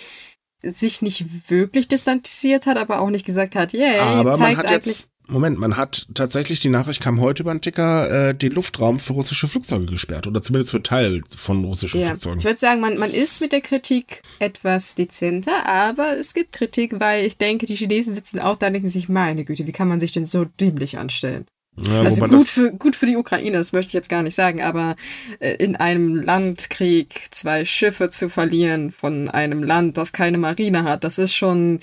sich nicht wirklich distanziert hat, aber auch nicht gesagt hat, yeah, aber zeigt man hat eigentlich jetzt Moment, man hat tatsächlich, die Nachricht kam heute über den Ticker, äh, den Luftraum für russische Flugzeuge gesperrt oder zumindest für Teil von russischen ja. Flugzeugen. Ich würde sagen, man, man ist mit der Kritik etwas dezenter, aber es gibt Kritik, weil ich denke, die Chinesen sitzen auch da denken sich, meine Güte, wie kann man sich denn so dämlich anstellen? Ja, also gut für, gut für die Ukraine, das möchte ich jetzt gar nicht sagen, aber äh, in einem Landkrieg zwei Schiffe zu verlieren von einem Land, das keine Marine hat, das ist schon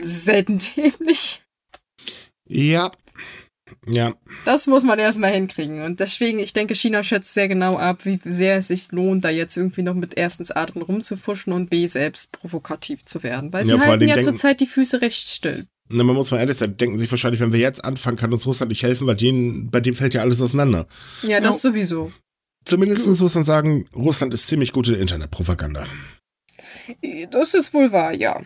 selten [LAUGHS] dämlich. Ja. Ja. Das muss man erstmal hinkriegen. Und deswegen, ich denke, China schätzt sehr genau ab, wie sehr es sich lohnt, da jetzt irgendwie noch mit erstens A drin rumzufuschen und B selbst provokativ zu werden. Weil sie ja, halten ja zurzeit die Füße recht still. Na, man muss mal ehrlich sein, denken sich wahrscheinlich, wenn wir jetzt anfangen, kann uns Russland nicht helfen, weil denen, bei dem fällt ja alles auseinander. Ja, das ja. sowieso. Zumindest muss man sagen, Russland ist ziemlich gut in Internetpropaganda. Das ist wohl wahr, ja.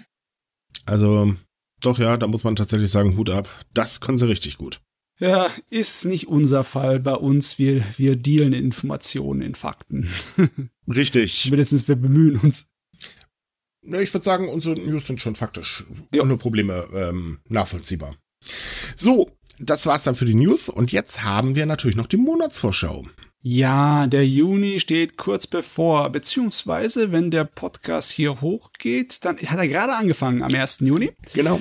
Also, doch, ja, da muss man tatsächlich sagen, Hut ab. Das können sie richtig gut. Ja, ist nicht unser Fall bei uns. Wir, wir dealen in Informationen, in Fakten. [LAUGHS] [LAUGHS] Richtig. Zumindest wir bemühen uns. Ich würde sagen, unsere News sind schon faktisch ja. ohne Probleme ähm, nachvollziehbar. So, das war's dann für die News. Und jetzt haben wir natürlich noch die Monatsvorschau. Ja, der Juni steht kurz bevor, beziehungsweise wenn der Podcast hier hochgeht, dann hat er gerade angefangen am 1. Juni. Genau.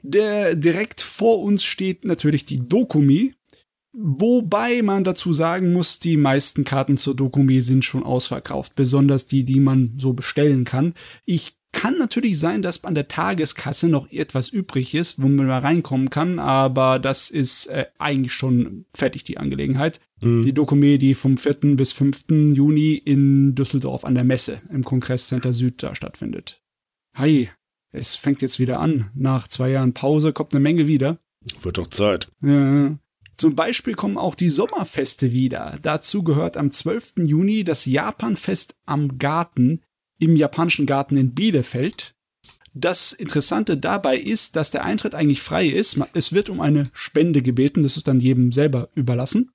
Der direkt vor uns steht natürlich die Dokumi, wobei man dazu sagen muss, die meisten Karten zur Dokumi sind schon ausverkauft, besonders die, die man so bestellen kann. Ich kann natürlich sein, dass an der Tageskasse noch etwas übrig ist, wo man mal reinkommen kann, aber das ist äh, eigentlich schon fertig, die Angelegenheit. Mhm. Die Dokumé, die vom 4. bis 5. Juni in Düsseldorf an der Messe im Kongresscenter Süd da stattfindet. Hi, es fängt jetzt wieder an. Nach zwei Jahren Pause kommt eine Menge wieder. Wird doch Zeit. Ja. Zum Beispiel kommen auch die Sommerfeste wieder. Dazu gehört am 12. Juni das Japanfest am Garten im japanischen Garten in Bielefeld. Das Interessante dabei ist, dass der Eintritt eigentlich frei ist. Es wird um eine Spende gebeten, das ist dann jedem selber überlassen.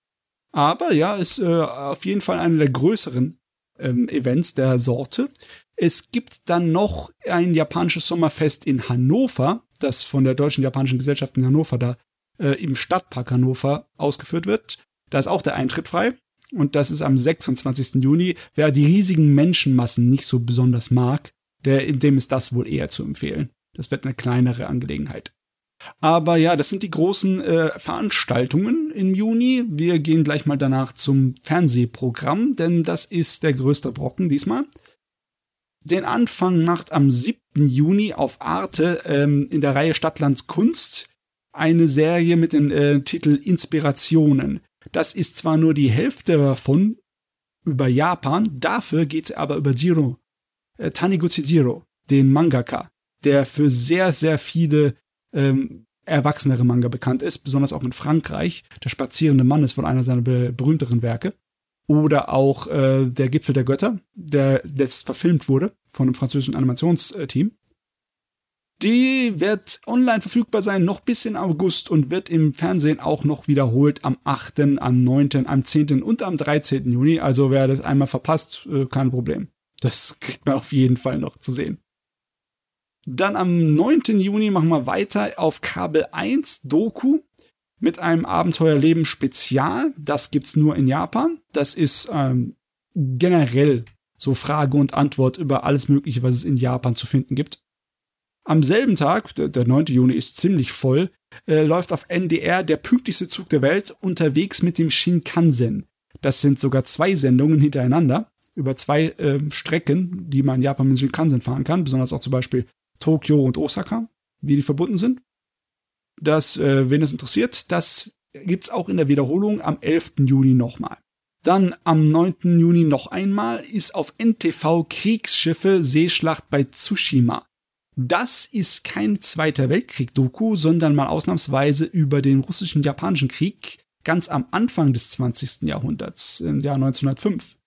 Aber ja, ist äh, auf jeden Fall einer der größeren ähm, Events der Sorte. Es gibt dann noch ein japanisches Sommerfest in Hannover, das von der Deutschen Japanischen Gesellschaft in Hannover da äh, im Stadtpark Hannover ausgeführt wird. Da ist auch der Eintritt frei und das ist am 26. Juni. Wer die riesigen Menschenmassen nicht so besonders mag, der, dem ist das wohl eher zu empfehlen. Das wird eine kleinere Angelegenheit. Aber ja, das sind die großen äh, Veranstaltungen im Juni. Wir gehen gleich mal danach zum Fernsehprogramm, denn das ist der größte Brocken diesmal. Den Anfang macht am 7. Juni auf Arte ähm, in der Reihe Stadtlands Kunst eine Serie mit dem äh, Titel Inspirationen. Das ist zwar nur die Hälfte davon über Japan, dafür geht es aber über Jiro, äh, Taniguchi Jiro, den Mangaka, der für sehr, sehr viele ähm, erwachsenere Manga bekannt ist, besonders auch in Frankreich. Der spazierende Mann ist wohl einer seiner berühmteren Werke. Oder auch äh, Der Gipfel der Götter, der letzt verfilmt wurde von einem französischen Animationsteam. Die wird online verfügbar sein, noch bis in August und wird im Fernsehen auch noch wiederholt am 8., am 9., am 10. und am 13. Juni. Also wer das einmal verpasst, äh, kein Problem. Das [LAUGHS] kriegt man auf jeden Fall noch zu sehen. Dann am 9. Juni machen wir weiter auf Kabel 1 Doku mit einem Abenteuerleben Spezial. Das gibt's nur in Japan. Das ist ähm, generell so Frage und Antwort über alles Mögliche, was es in Japan zu finden gibt. Am selben Tag, der, der 9. Juni ist ziemlich voll, äh, läuft auf NDR der pünktlichste Zug der Welt unterwegs mit dem Shinkansen. Das sind sogar zwei Sendungen hintereinander über zwei äh, Strecken, die man in Japan mit Shinkansen fahren kann, besonders auch zum Beispiel Tokio und Osaka, wie die verbunden sind. Das, äh, wen es interessiert, das gibt's auch in der Wiederholung am 11. Juni nochmal. Dann am 9. Juni noch einmal ist auf NTV Kriegsschiffe Seeschlacht bei Tsushima. Das ist kein Zweiter Weltkrieg-Doku, sondern mal ausnahmsweise über den russischen-japanischen Krieg ganz am Anfang des 20. Jahrhunderts, im Jahr 1905.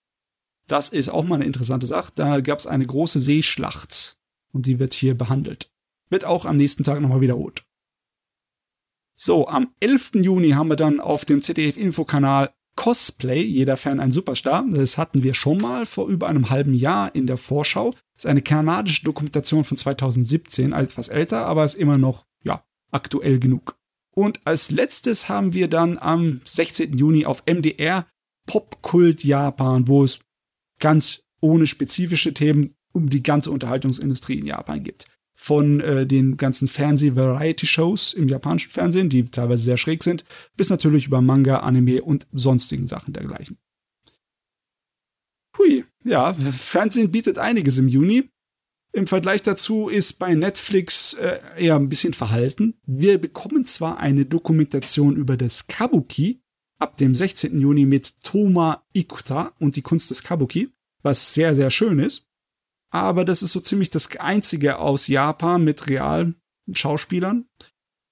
Das ist auch mal eine interessante Sache. Da gab es eine große Seeschlacht. Und die wird hier behandelt. Wird auch am nächsten Tag nochmal wiederholt. So, am 11. Juni haben wir dann auf dem ZDF-Infokanal Cosplay, jeder Fan ein Superstar. Das hatten wir schon mal vor über einem halben Jahr in der Vorschau. Das ist eine kanadische Dokumentation von 2017, etwas älter, aber ist immer noch, ja, aktuell genug. Und als letztes haben wir dann am 16. Juni auf MDR Popkult Japan, wo es ganz ohne spezifische Themen um die ganze Unterhaltungsindustrie in Japan geht von äh, den ganzen Fernseh-Variety-Shows im japanischen Fernsehen, die teilweise sehr schräg sind, bis natürlich über Manga, Anime und sonstigen Sachen dergleichen. Hui, ja, Fernsehen bietet einiges im Juni. Im Vergleich dazu ist bei Netflix äh, eher ein bisschen verhalten. Wir bekommen zwar eine Dokumentation über das Kabuki ab dem 16. Juni mit Toma Ikuta und die Kunst des Kabuki, was sehr, sehr schön ist aber das ist so ziemlich das einzige aus Japan mit realen Schauspielern.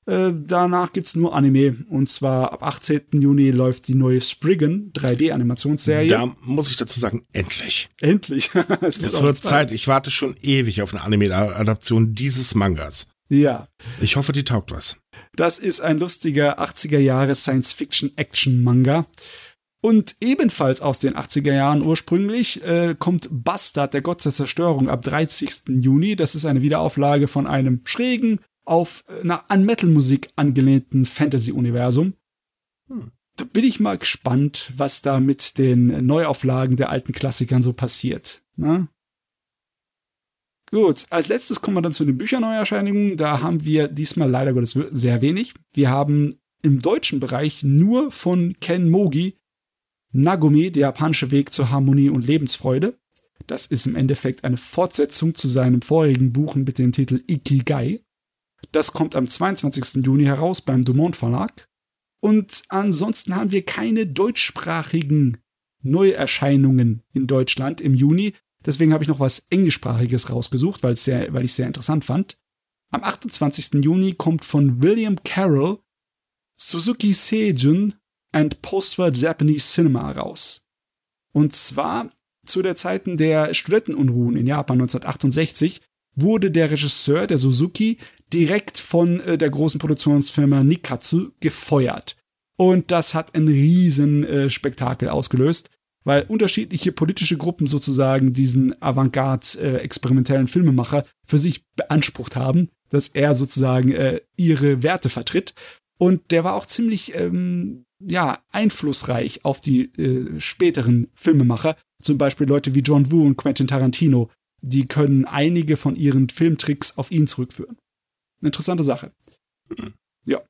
Äh, danach gibt's nur Anime. Und zwar ab 18. Juni läuft die neue Spriggan 3D-Animationsserie. Da muss ich dazu sagen, endlich. Endlich. [LAUGHS] es wird, wird Zeit. Ich warte schon ewig auf eine Anime-Adaption dieses Mangas. Ja. Ich hoffe, die taugt was. Das ist ein lustiger 80er Jahre Science-Fiction-Action-Manga. Und ebenfalls aus den 80er Jahren ursprünglich äh, kommt Bastard, der Gott der Zerstörung, ab 30. Juni. Das ist eine Wiederauflage von einem schrägen, auf äh, na, an Metal-Musik angelehnten Fantasy-Universum. Hm. Da bin ich mal gespannt, was da mit den Neuauflagen der alten Klassikern so passiert. Na? Gut, als letztes kommen wir dann zu den Bücherneuerscheinungen. Da haben wir diesmal leider Gottes sehr wenig. Wir haben im deutschen Bereich nur von Ken Mogi Nagumi, der japanische Weg zur Harmonie und Lebensfreude. Das ist im Endeffekt eine Fortsetzung zu seinem vorigen Buch mit dem Titel Ikigai. Das kommt am 22. Juni heraus beim Dumont Verlag. Und ansonsten haben wir keine deutschsprachigen Neuerscheinungen in Deutschland im Juni. Deswegen habe ich noch was Englischsprachiges rausgesucht, weil, sehr, weil ich es sehr interessant fand. Am 28. Juni kommt von William Carroll Suzuki Seijun and Postwar Japanese Cinema raus. Und zwar zu der Zeiten der Studentenunruhen in Japan 1968 wurde der Regisseur, der Suzuki, direkt von äh, der großen Produktionsfirma Nikatsu gefeuert. Und das hat ein riesen äh, ausgelöst, weil unterschiedliche politische Gruppen sozusagen diesen Avantgarde äh, Filmemacher für sich beansprucht haben, dass er sozusagen ihre Werte vertritt. Und der war auch ziemlich ähm, ja, einflussreich auf die äh, späteren Filmemacher. Zum Beispiel Leute wie John Woo und Quentin Tarantino. Die können einige von ihren Filmtricks auf ihn zurückführen. Interessante Sache. Mhm. Ja.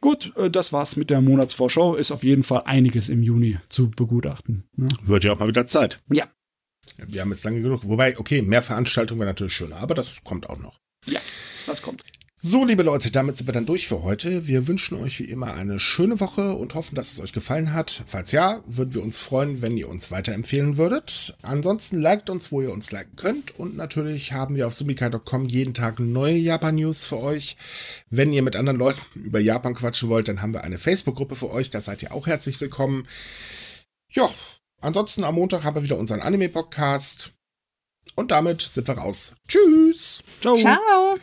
Gut, äh, das war's mit der Monatsvorschau. Ist auf jeden Fall einiges im Juni zu begutachten. Ne? Wird ja auch mal wieder Zeit. Ja. Wir haben jetzt lange genug. Wobei, okay, mehr Veranstaltungen wäre natürlich schöner, aber das kommt auch noch. Ja, das kommt. So, liebe Leute, damit sind wir dann durch für heute. Wir wünschen euch wie immer eine schöne Woche und hoffen, dass es euch gefallen hat. Falls ja, würden wir uns freuen, wenn ihr uns weiterempfehlen würdet. Ansonsten liked uns, wo ihr uns liken könnt. Und natürlich haben wir auf sumikai.com jeden Tag neue Japan-News für euch. Wenn ihr mit anderen Leuten [LAUGHS] über Japan quatschen wollt, dann haben wir eine Facebook-Gruppe für euch. Da seid ihr auch herzlich willkommen. Ja, ansonsten am Montag haben wir wieder unseren Anime-Podcast. Und damit sind wir raus. Tschüss. Ciao. Ciao.